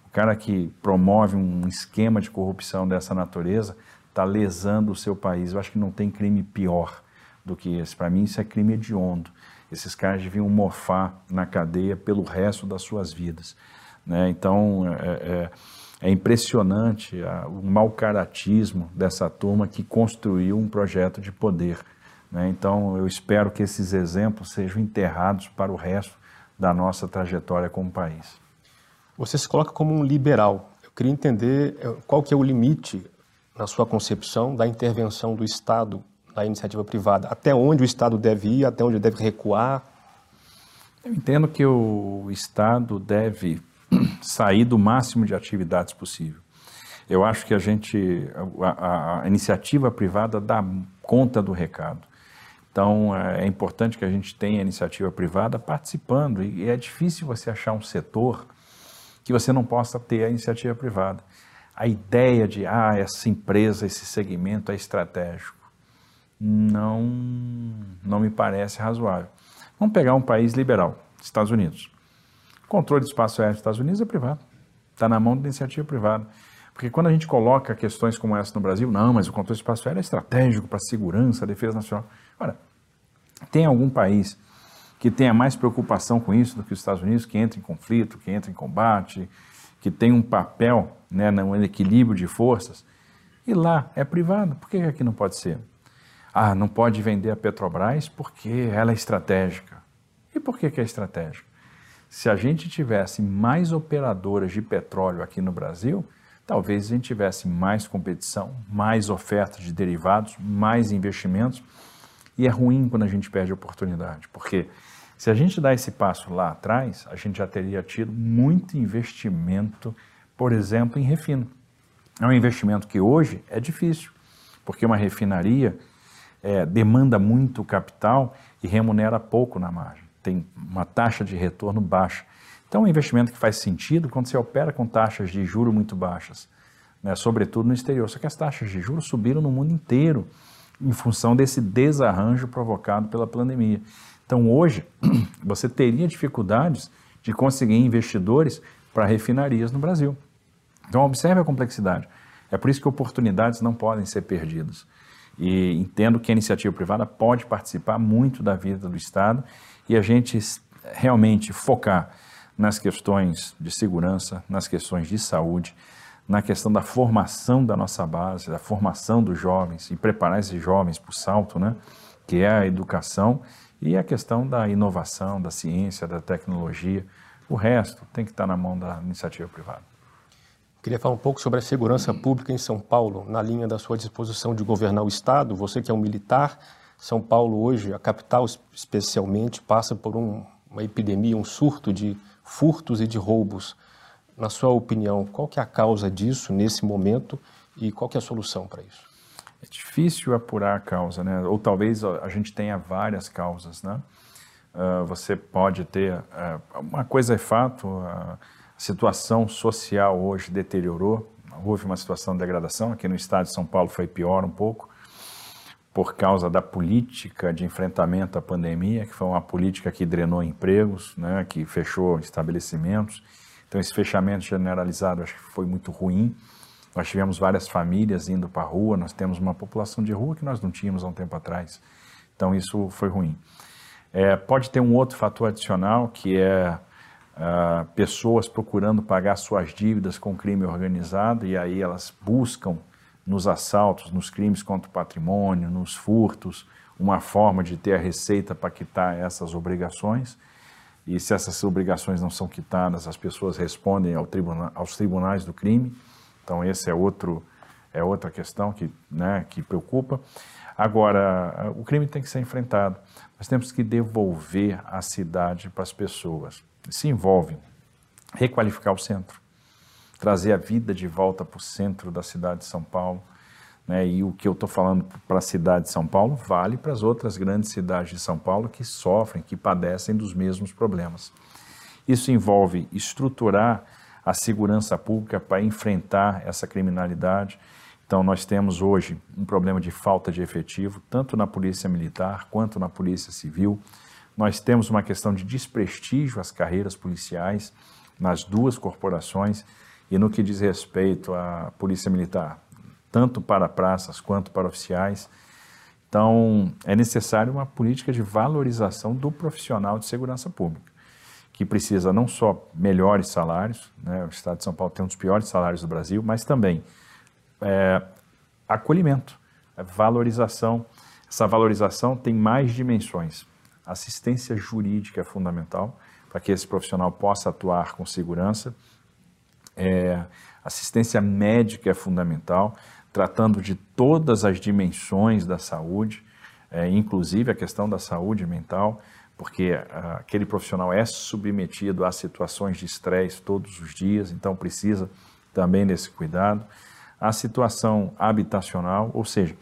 O cara que promove um esquema de corrupção dessa natureza está lesando o seu país. Eu acho que não tem crime pior do que esse. Para mim, isso é crime hediondo. Esses caras deviam mofar na cadeia pelo resto das suas vidas. Né? Então, é, é é impressionante a, o mau caratismo dessa turma que construiu um projeto de poder. Né? Então, eu espero que esses exemplos sejam enterrados para o resto da nossa trajetória como país. Você se coloca como um liberal. Eu queria entender eh, qual que é o limite, na sua concepção, da intervenção do Estado na iniciativa privada. Até onde o Estado deve ir, até onde deve recuar? Eu entendo que o Estado deve sair do máximo de atividades possível. Eu acho que a gente, a, a, iniciativa privada dá conta do recado. Então, é, é importante que a gente tenha a iniciativa privada participando, e é difícil você achar um setor que você não possa ter a iniciativa privada. A ideia de, ah, essa empresa, esse segmento é estratégico, não, não me parece razoável. Vamos pegar um país liberal, Estados Unidos. Controle do espaço aéreo dos Estados Unidos é privado. Está na mão da iniciativa privada. Porque quando a gente coloca questões como essa no Brasil, não, mas o controle do espaço aéreo é estratégico para a segurança, a defesa nacional. Ora, Tem algum país que tenha mais preocupação com isso do que os Estados Unidos, que entra em conflito, que entra em combate, que tem um papel né, no equilíbrio de forças? E lá é privado, por que aqui não pode ser? Ah, não pode vender a Petrobras porque ela é estratégica. E por que, que é estratégica? Se a gente tivesse mais operadoras de petróleo aqui no Brasil, talvez a gente tivesse mais competição, mais oferta de derivados, mais investimentos. E é ruim quando a gente perde a oportunidade, porque se a gente dá esse passo lá atrás, a gente já teria tido muito investimento, por exemplo, em refino. É um investimento que hoje é difícil, porque uma refinaria é, demanda muito capital e remunera pouco na margem. Tem uma taxa de retorno baixa. Então, é um investimento que faz sentido quando você opera com taxas de juro muito baixas, né, sobretudo no exterior. Só que as taxas de juros subiram no mundo inteiro em função desse desarranjo provocado pela pandemia. Então, hoje, você teria dificuldades de conseguir investidores para refinarias no Brasil. Então, observe a complexidade. É por isso que oportunidades não podem ser perdidas e entendo que a iniciativa privada pode participar muito da vida do Estado e a gente realmente focar nas questões de segurança, nas questões de saúde, na questão da formação da nossa base, da formação dos jovens e preparar esses jovens para o salto, né, que é a educação e a questão da inovação, da ciência, da tecnologia. O resto tem que estar na mão da iniciativa privada. Queria falar um pouco sobre a segurança pública em São Paulo, na linha da sua disposição de governar o Estado. Você que é um militar, São Paulo hoje, a capital especialmente, passa por um, uma epidemia, um surto de furtos e de roubos. Na sua opinião, qual que é a causa disso nesse momento e qual que é a solução para isso? É difícil apurar a causa, né? Ou talvez a gente tenha várias causas, né? Uh, você pode ter... Uh, uma coisa é fato... A situação social hoje deteriorou, houve uma situação de degradação, aqui no estado de São Paulo foi pior um pouco, por causa da política de enfrentamento à pandemia, que foi uma política que drenou empregos, né, que fechou estabelecimentos. Então, esse fechamento generalizado acho que foi muito ruim. Nós tivemos várias famílias indo para a rua, nós temos uma população de rua que nós não tínhamos há um tempo atrás. Então, isso foi ruim. É, pode ter um outro fator adicional, que é uh, pessoas procurando pagar suas dívidas com crime organizado e aí elas buscam nos assaltos, nos crimes contra o patrimônio, nos furtos, uma forma de ter a receita para quitar essas obrigações. E se essas obrigações não são quitadas, as pessoas respondem ao tribuna, aos tribunais do crime. Então, esse é outro é outra questão que, né, que preocupa. Agora, o crime tem que ser enfrentado. Nós temos que devolver a cidade para as pessoas se envolve requalificar o centro, trazer a vida de volta para o centro da cidade de São Paulo. Né? E o que eu estou falando para a cidade de São Paulo vale para as outras grandes cidades de São Paulo que sofrem, que padecem dos mesmos problemas. Isso envolve estruturar a segurança pública para enfrentar essa criminalidade. Então, nós temos hoje um problema de falta de efetivo, tanto na Polícia Militar quanto na Polícia Civil. Nós temos uma questão de desprestígio às carreiras policiais nas duas corporações e no que diz respeito à Polícia Militar, tanto para praças quanto para oficiais. Então, é necessário uma política de valorização do profissional de segurança pública, que precisa não só melhores salários, né, o Estado de São Paulo tem um dos piores salários do Brasil, mas também é, acolhimento, valorização. Essa valorização tem mais dimensões assistência jurídica é fundamental para que esse profissional possa atuar com segurança. É, assistência médica é fundamental, tratando de todas as dimensões da saúde, é, inclusive a questão da saúde mental, porque ah, aquele profissional é submetido a situações de estresse todos os dias, então precisa também desse cuidado. A situação habitacional, ou seja,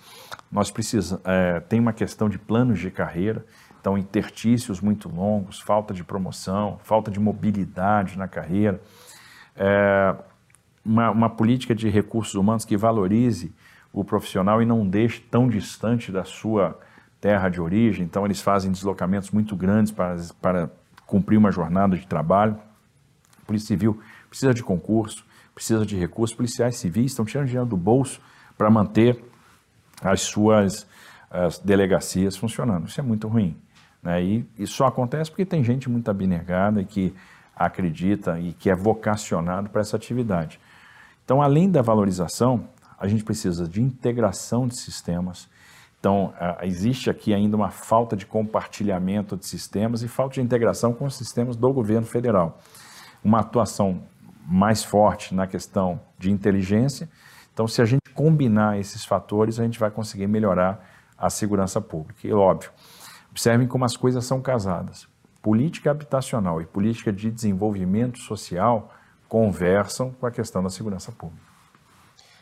nós precisamos, é, tem uma questão de planos de carreira, então, intertícios muito longos, falta de promoção, falta de mobilidade na carreira, é, uma, uma política de recursos humanos que valorize o profissional e não deixe tão distante da sua terra de origem. Então, eles fazem deslocamentos muito grandes para, para cumprir uma jornada de trabalho. A Polícia Civil precisa de concurso, precisa de recursos. Policiais civis estão tirando dinheiro do bolso para manter as suas as delegacias funcionando. Isso é muito ruim. Né? E isso só acontece porque tem gente muito abnegada e que acredita e que é vocacionado para essa atividade. Então, além da valorização, a gente precisa de integração de sistemas. Então, existe aqui ainda uma falta de compartilhamento de sistemas e falta de integração com os sistemas do governo federal. Uma atuação mais forte na questão de inteligência. Então, se a gente combinar esses fatores, a gente vai conseguir melhorar a segurança pública. E óbvio, observem como as coisas são casadas. Política habitacional e política de desenvolvimento social conversam com a questão da segurança pública.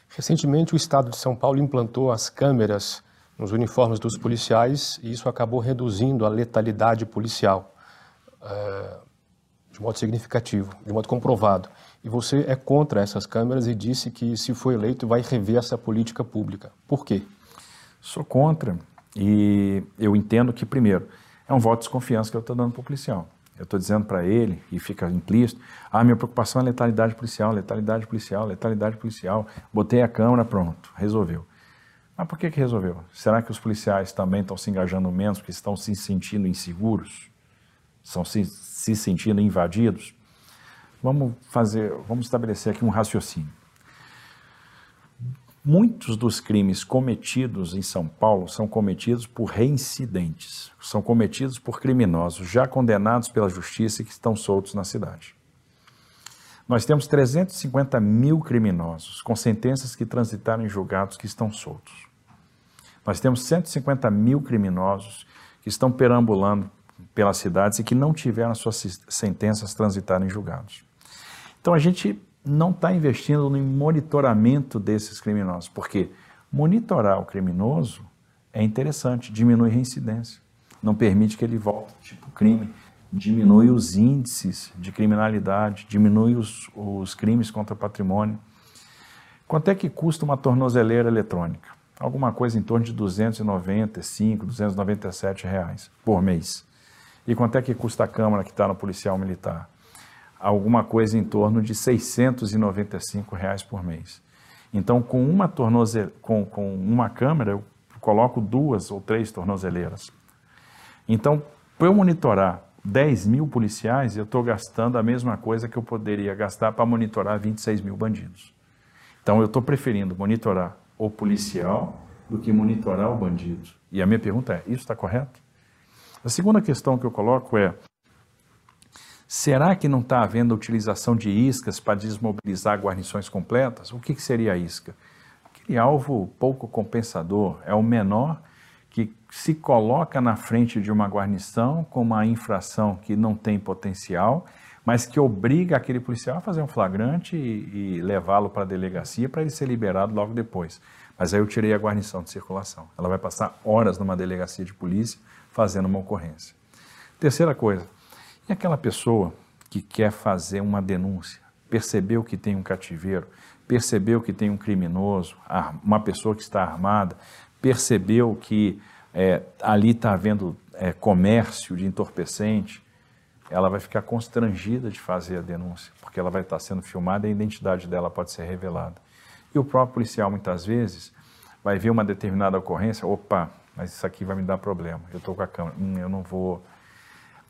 Recentemente, o Estado de São Paulo implantou as câmeras nos uniformes dos policiais e isso acabou reduzindo a letalidade policial é, de modo significativo, de modo comprovado. E você é contra essas câmeras e disse que, se for eleito, vai rever essa política pública. Por quê? Sou contra e eu entendo que, primeiro, é um voto de desconfiança que eu estou dando para o policial. Eu estou dizendo para ele, e fica implícito, ah, minha preocupação é letalidade policial, letalidade policial, letalidade policial. Botei a câmera, pronto, resolveu. Mas por que, que resolveu? Será que os policiais também estão se engajando menos porque estão se sentindo inseguros? Estão se, se sentindo invadidos? Vamos fazer, vamos estabelecer aqui um raciocínio. Muitos dos crimes cometidos em São Paulo são cometidos por reincidentes, são cometidos por criminosos já condenados pela justiça e que estão soltos na cidade. Nós temos 350 mil criminosos com sentenças que transitaram em julgados que estão soltos. Nós temos 150 mil criminosos que estão perambulando pelas cidades e que não tiveram suas sentenças transitarem em julgados. Então a gente não está investindo no monitoramento desses criminosos, porque monitorar o criminoso é interessante, diminui reincidência, não permite que ele volte tipo crime, diminui os índices de criminalidade, diminui os, os crimes contra patrimônio. Quanto é que custa uma tornozeleira eletrônica? Alguma coisa em torno de 295, 297 reais por mês. E quanto é que custa a câmara que está no policial militar? Alguma coisa em torno de 695 reais por mês. Então, com uma, tornoze... com, com uma câmera, eu coloco duas ou três tornozeleiras. Então, para eu monitorar 10 mil policiais, eu estou gastando a mesma coisa que eu poderia gastar para monitorar 26 mil bandidos. Então, eu estou preferindo monitorar o policial do que monitorar o bandido. E a minha pergunta é: isso está correto? A segunda questão que eu coloco é: Será que não está havendo utilização de iscas para desmobilizar guarnições completas? O que, que seria a isca? Aquele alvo pouco compensador, é o menor que se coloca na frente de uma guarnição com uma infração que não tem potencial, mas que obriga aquele policial a fazer um flagrante e, e levá-lo para a delegacia para ele ser liberado logo depois. Mas aí eu tirei a guarnição de circulação. Ela vai passar horas numa delegacia de polícia fazendo uma ocorrência. Terceira coisa, e aquela pessoa que quer fazer uma denúncia, percebeu que tem um cativeiro, percebeu que tem um criminoso, uma pessoa que está armada, percebeu que é, ali está havendo é, comércio de entorpecente, ela vai ficar constrangida de fazer a denúncia, porque ela vai estar sendo filmada e a identidade dela pode ser revelada. E o próprio policial, muitas vezes, vai ver uma determinada ocorrência, opa, mas isso aqui vai me dar problema, eu estou com a câmera, hum, eu não vou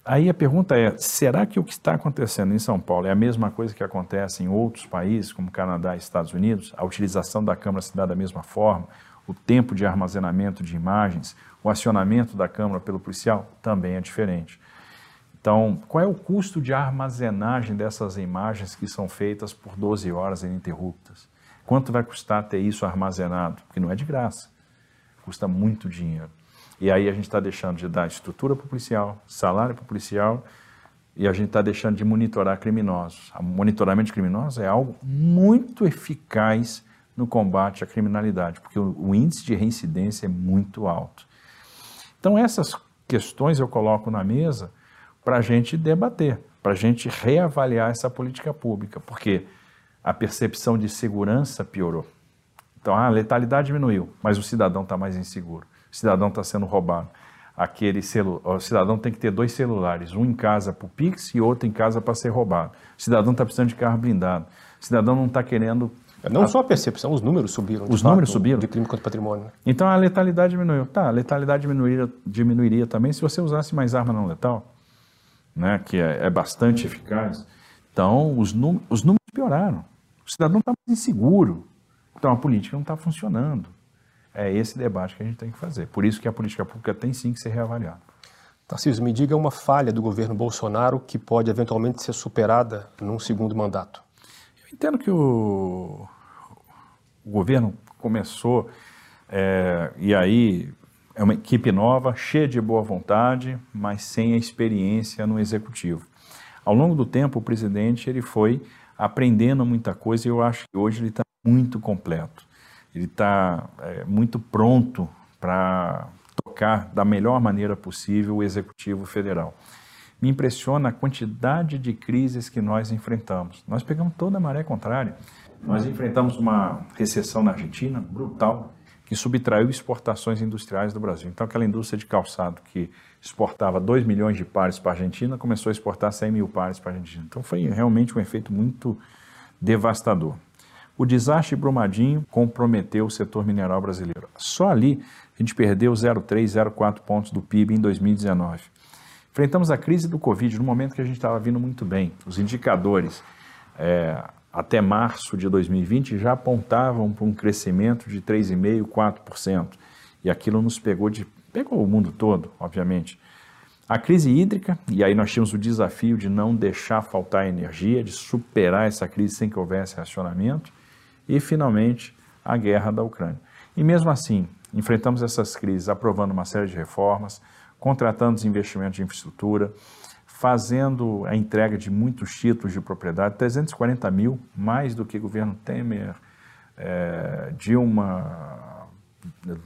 Aí a pergunta é: será que o que está acontecendo em São Paulo é a mesma coisa que acontece em outros países, como Canadá e Estados Unidos? A utilização da câmera se dá da mesma forma? O tempo de armazenamento de imagens, o acionamento da câmera pelo policial também é diferente. Então, qual é o custo de armazenagem dessas imagens que são feitas por 12 horas ininterruptas? Quanto vai custar ter isso armazenado? Porque não é de graça, custa muito dinheiro. E aí a gente está deixando de dar estrutura para o policial, salário para o policial, e a gente está deixando de monitorar criminosos. O monitoramento de criminosos é algo muito eficaz no combate à criminalidade, porque o, o índice de reincidência é muito alto. Então, essas questões eu coloco na mesa para a gente debater, para a gente reavaliar essa política pública, porque a percepção de segurança piorou. Então, a letalidade diminuiu, mas o cidadão está mais inseguro cidadão está sendo roubado. Aquele celu... O cidadão tem que ter dois celulares, um em casa para o Pix e outro em casa para ser roubado. O cidadão está precisando de carro blindado. O cidadão não está querendo Não a... só a percepção, os números subiram. Os números subiram? De crime contra o patrimônio. Então a letalidade diminuiu. Tá, a letalidade diminuiria, diminuiria também se você usasse mais arma não letal, né, que é, é bastante eficaz. Então os, os números pioraram. O cidadão está mais inseguro. Então a política não está funcionando. É esse debate que a gente tem que fazer. Por isso que a política pública tem sim que ser reavaliada. Tarcísio, me diga uma falha do governo Bolsonaro que pode eventualmente ser superada num segundo mandato. Eu entendo que o, o governo começou, é, e aí é uma equipe nova, cheia de boa vontade, mas sem a experiência no executivo. Ao longo do tempo, o presidente ele foi aprendendo muita coisa e eu acho que hoje ele está muito completo. Ele está é, muito pronto para tocar da melhor maneira possível o Executivo Federal. Me impressiona a quantidade de crises que nós enfrentamos. Nós pegamos toda a maré contrária. Nós enfrentamos uma recessão na Argentina brutal, que subtraiu exportações industriais do Brasil. Então, aquela indústria de calçado que exportava 2 milhões de pares para a Argentina começou a exportar 100 mil pares para a Argentina. Então, foi realmente um efeito muito devastador. O desastre Brumadinho comprometeu o setor mineral brasileiro. Só ali a gente perdeu 0,3, 0,4 pontos do PIB em 2019. Enfrentamos a crise do Covid no momento que a gente estava vindo muito bem. Os indicadores é, até março de 2020 já apontavam para um crescimento de 3,5%, 4%. E aquilo nos pegou de. pegou o mundo todo, obviamente. A crise hídrica, e aí nós tínhamos o desafio de não deixar faltar energia, de superar essa crise sem que houvesse racionamento. E, finalmente, a guerra da Ucrânia. E mesmo assim, enfrentamos essas crises aprovando uma série de reformas, contratando os investimentos de infraestrutura, fazendo a entrega de muitos títulos de propriedade, 340 mil, mais do que governo Temer, é, Dilma,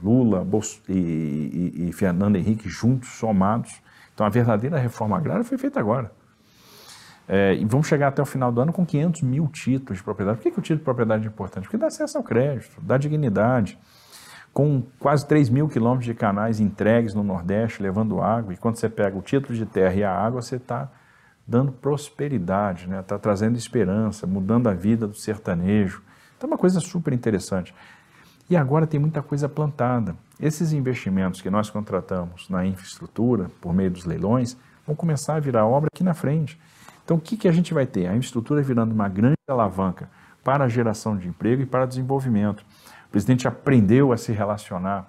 Lula Bolso, e, e, e Fernando Henrique juntos, somados. Então a verdadeira reforma agrária foi feita agora. É, e vamos chegar até o final do ano com 500 mil títulos de propriedade. Por que, que o título de propriedade é importante? Porque dá acesso ao crédito, dá dignidade com quase 3 mil quilômetros de canais entregues no Nordeste, levando água, e quando você pega o título de terra e a água, você está dando prosperidade, está né? Tá trazendo esperança, mudando a vida do sertanejo. Então é uma coisa super interessante. E agora tem muita coisa plantada. Esses investimentos que nós contratamos na infraestrutura, por meio dos leilões, vão começar a virar obra aqui na frente. Então o que, que a gente vai ter? A infraestrutura virando uma grande alavanca para a geração de emprego e para o desenvolvimento. O presidente aprendeu a se relacionar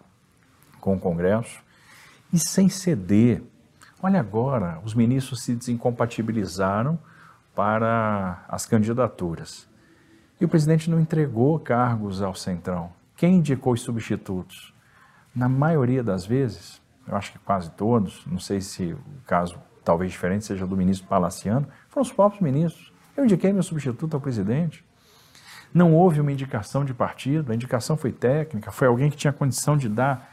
com o Congresso e sem ceder. Olha agora, os ministros se desincompatibilizaram para as candidaturas. E o presidente não entregou cargos ao Centrão. Quem indicou os substitutos? Na maioria das vezes, eu acho que quase todos, não sei se o caso talvez diferente seja do ministro Palaciano, foram os próprios ministros. Eu indiquei meu substituto ao presidente. Não houve uma indicação de partido, a indicação foi técnica, foi alguém que tinha condição de dar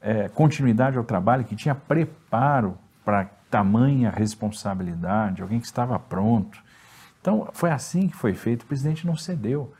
é, continuidade ao trabalho, que tinha preparo para tamanha responsabilidade, alguém que estava pronto. Então, foi assim que foi feito, o presidente não cedeu.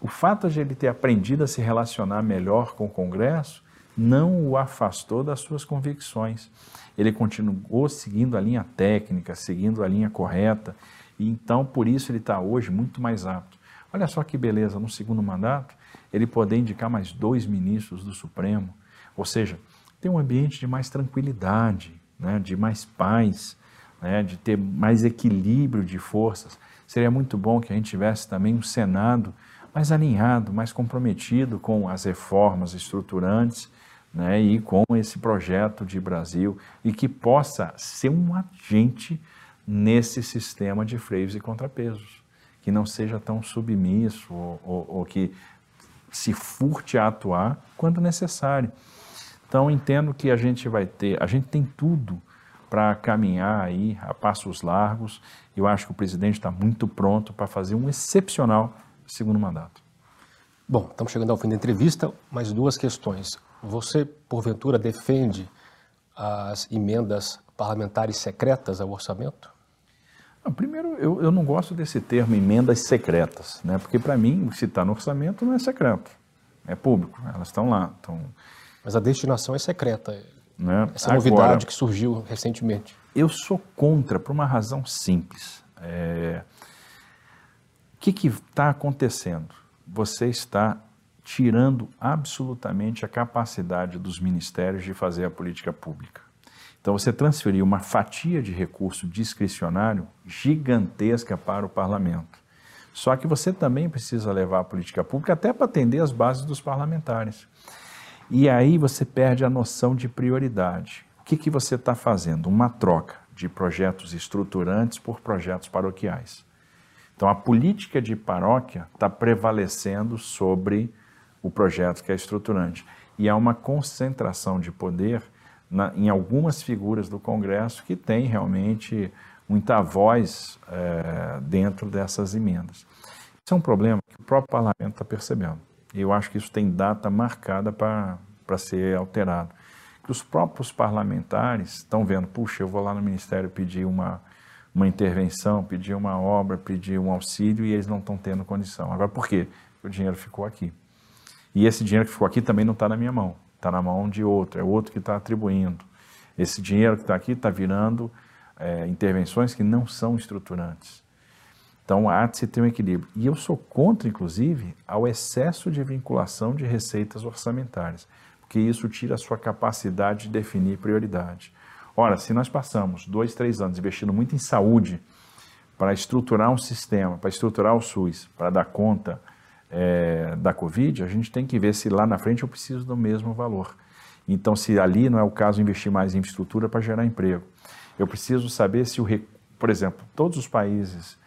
O fato de ele ter aprendido a se relacionar melhor com o Congresso não o afastou das suas convicções. Ele continuou seguindo a linha técnica, seguindo a linha correta, e então, por isso, ele está hoje muito mais apto. Olha só que beleza, no segundo mandato, ele poder indicar mais dois ministros do Supremo, ou seja, ter um ambiente de mais tranquilidade, né, de mais paz, né, de ter mais equilíbrio de forças. Seria muito bom que a gente tivesse também um Senado mais alinhado, mais comprometido com as reformas estruturantes né, e com esse projeto de Brasil e que possa ser um agente nesse sistema de freios e contrapesos que não seja tão submisso ou, ou, ou que se furte a atuar quando necessário. Então entendo que a gente vai ter, a gente tem tudo para caminhar aí a passos largos. Eu acho que o presidente está muito pronto para fazer um excepcional segundo mandato. Bom, estamos chegando ao fim da entrevista, mais duas questões. Você, porventura, defende as emendas parlamentares secretas ao orçamento? Primeiro, eu, eu não gosto desse termo emendas secretas, né? porque para mim, se está no orçamento, não é secreto, é público, elas estão lá. Então... Mas a destinação é secreta, né? essa Agora, novidade que surgiu recentemente. Eu sou contra por uma razão simples. É... O que está acontecendo? você está tirando absolutamente a capacidade dos ministérios de fazer a política pública. Então, você transferiu uma fatia de recurso discricionário gigantesca para o parlamento. Só que você também precisa levar a política pública até para atender as bases dos parlamentares. E aí você perde a noção de prioridade. O que, que você está fazendo? Uma troca de projetos estruturantes por projetos paroquiais. Então, a política de paróquia está prevalecendo sobre o projeto que é estruturante. E há uma concentração de poder na, em algumas figuras do Congresso que tem realmente muita voz é, dentro dessas emendas. Isso é um problema que o próprio parlamento está percebendo. Eu acho que isso tem data marcada para ser alterado. Que os próprios parlamentares estão vendo, puxa, eu vou lá no Ministério pedir uma, uma intervenção, pedir uma obra, pedir um auxílio e eles não estão tendo condição. Agora, por quê? Porque o dinheiro ficou aqui. E esse dinheiro que ficou aqui também não está na minha mão, está na mão de outro, é outro que está atribuindo. Esse dinheiro que está aqui está virando é, intervenções que não são estruturantes. Então há de se ter um equilíbrio. E eu sou contra, inclusive, ao excesso de vinculação de receitas orçamentárias, porque isso tira a sua capacidade de definir prioridade. Ora, se nós passamos dois, três anos investindo muito em saúde para estruturar um sistema, para estruturar o SUS, para dar conta é, da Covid, a gente tem que ver se lá na frente eu preciso do mesmo valor. Então, se ali não é o caso investir mais em infraestrutura para gerar emprego, eu preciso saber se o, por exemplo, todos os países,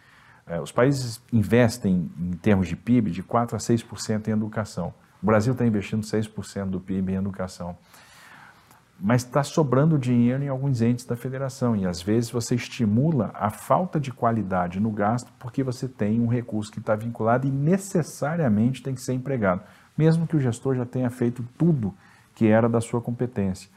é, os países investem em termos de PIB de 4 a 6% em educação. O Brasil está investindo 6% do PIB em educação mas está sobrando dinheiro em alguns entes da federação e às vezes você estimula a falta de qualidade no gasto porque você tem um recurso que está vinculado e necessariamente tem que ser empregado, mesmo que o gestor já tenha feito tudo que era da sua competência.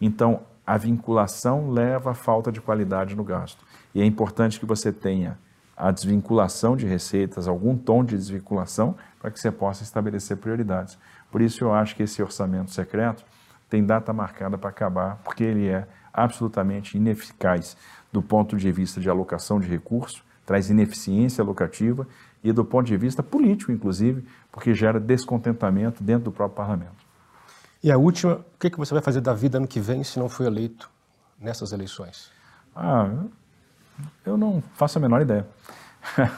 Então, a vinculação leva à falta de qualidade no gasto. E é importante que você tenha a desvinculação de receitas, algum tom de desvinculação, para que você possa estabelecer prioridades. Por isso, eu acho que esse orçamento secreto tem data marcada para acabar, porque ele é absolutamente ineficaz do ponto de vista de alocação de recursos, traz ineficiência alocativa e do ponto de vista político, inclusive, porque gera descontentamento dentro do próprio parlamento. E a última, o que, que você vai fazer da vida ano que vem se não for eleito nessas eleições? Ah, eu não faço a menor ideia.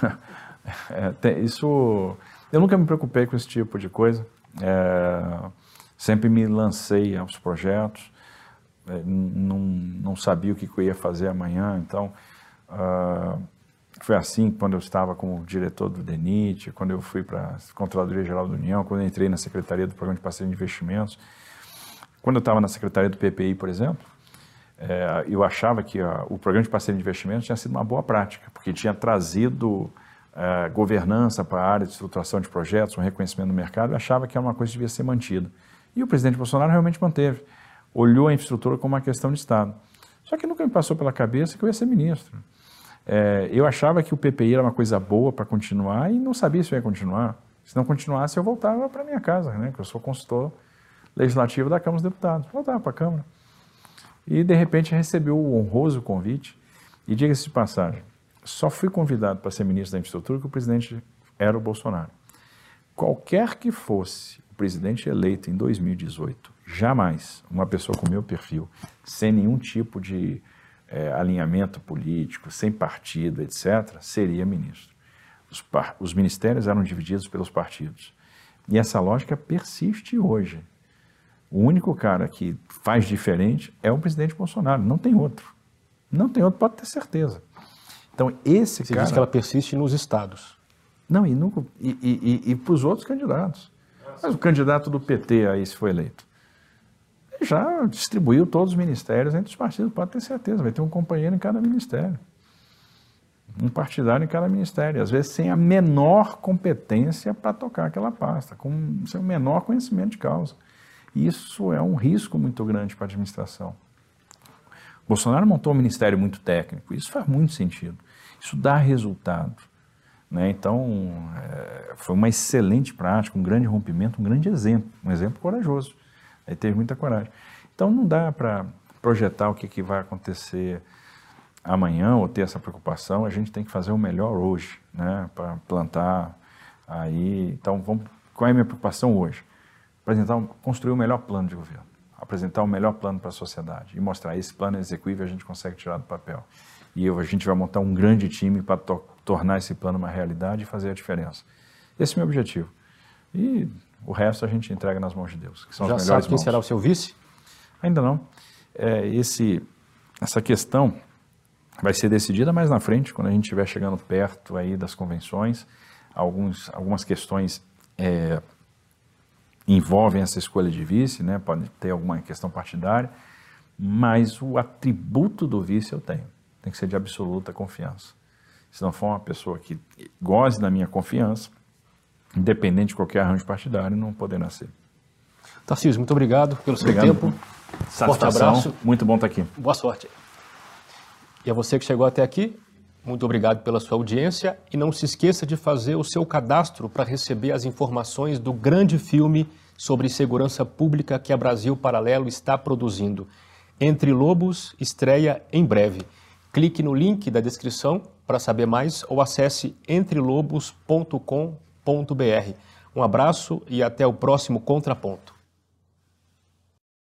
é, isso, eu nunca me preocupei com esse tipo de coisa. É, Sempre me lancei aos projetos, é, não, não sabia o que eu ia fazer amanhã, então uh, foi assim quando eu estava como diretor do DENIT, quando eu fui para a Controladoria Geral da União, quando eu entrei na Secretaria do Programa de Parceria de Investimentos. Quando eu estava na Secretaria do PPI, por exemplo, é, eu achava que o Programa de Parceria de Investimentos tinha sido uma boa prática, porque tinha trazido é, governança para a área de estruturação de projetos, um reconhecimento do mercado, eu achava que era uma coisa que devia ser mantida. E o presidente Bolsonaro realmente manteve. Olhou a infraestrutura como uma questão de Estado. Só que nunca me passou pela cabeça que eu ia ser ministro. É, eu achava que o PPI era uma coisa boa para continuar e não sabia se eu ia continuar. Se não continuasse, eu voltava para minha casa, né? Que eu sou consultor legislativo da Câmara dos Deputados. Voltava para a Câmara. E, de repente, recebi o honroso convite. E, diga-se de passagem, só fui convidado para ser ministro da Infraestrutura que o presidente era o Bolsonaro. Qualquer que fosse o presidente eleito em 2018, jamais uma pessoa com meu perfil, sem nenhum tipo de é, alinhamento político, sem partido, etc., seria ministro. Os, os ministérios eram divididos pelos partidos. E essa lógica persiste hoje. O único cara que faz diferente é o presidente Bolsonaro, não tem outro. Não tem outro, pode ter certeza. Então, esse Você cara. diz que ela persiste nos estados. Não, e, nunca, e, e, e, e para os outros candidatos. Mas o candidato do PT aí, se foi eleito, já distribuiu todos os ministérios entre os partidos, pode ter certeza, vai ter um companheiro em cada ministério. Um partidário em cada ministério, às vezes sem a menor competência para tocar aquela pasta, com sem o menor conhecimento de causa. Isso é um risco muito grande para a administração. Bolsonaro montou um ministério muito técnico, isso faz muito sentido. Isso dá resultado. Né? Então, é, foi uma excelente prática, um grande rompimento, um grande exemplo, um exemplo corajoso. Ele teve muita coragem. Então, não dá para projetar o que, que vai acontecer amanhã ou ter essa preocupação, a gente tem que fazer o melhor hoje, né? para plantar Aí, então, vamos, qual é a minha preocupação hoje? Apresentar, construir o melhor plano de governo, apresentar o melhor plano para a sociedade e mostrar esse plano é execuível a gente consegue tirar do papel. E eu, a gente vai montar um grande time para to tornar esse plano uma realidade e fazer a diferença. Esse é o meu objetivo. E o resto a gente entrega nas mãos de Deus, que são Já sabe quem mãos. será o seu vice? Ainda não. É, esse, essa questão vai ser decidida mais na frente, quando a gente estiver chegando perto aí das convenções. Alguns, algumas questões é, envolvem essa escolha de vice, né? pode ter alguma questão partidária, mas o atributo do vice eu tenho. Tem que ser de absoluta confiança. Se não for uma pessoa que goze da minha confiança, independente de qualquer arranjo partidário, não poderá ser. Tarcísio, muito obrigado pelo seu Obrigado. tempo. Forte abraço. Muito bom estar aqui. Boa sorte. E a você que chegou até aqui, muito obrigado pela sua audiência e não se esqueça de fazer o seu cadastro para receber as informações do grande filme sobre segurança pública que a Brasil Paralelo está produzindo. Entre Lobos estreia em breve. Clique no link da descrição para saber mais ou acesse entrelobos.com.br. Um abraço e até o próximo Contraponto.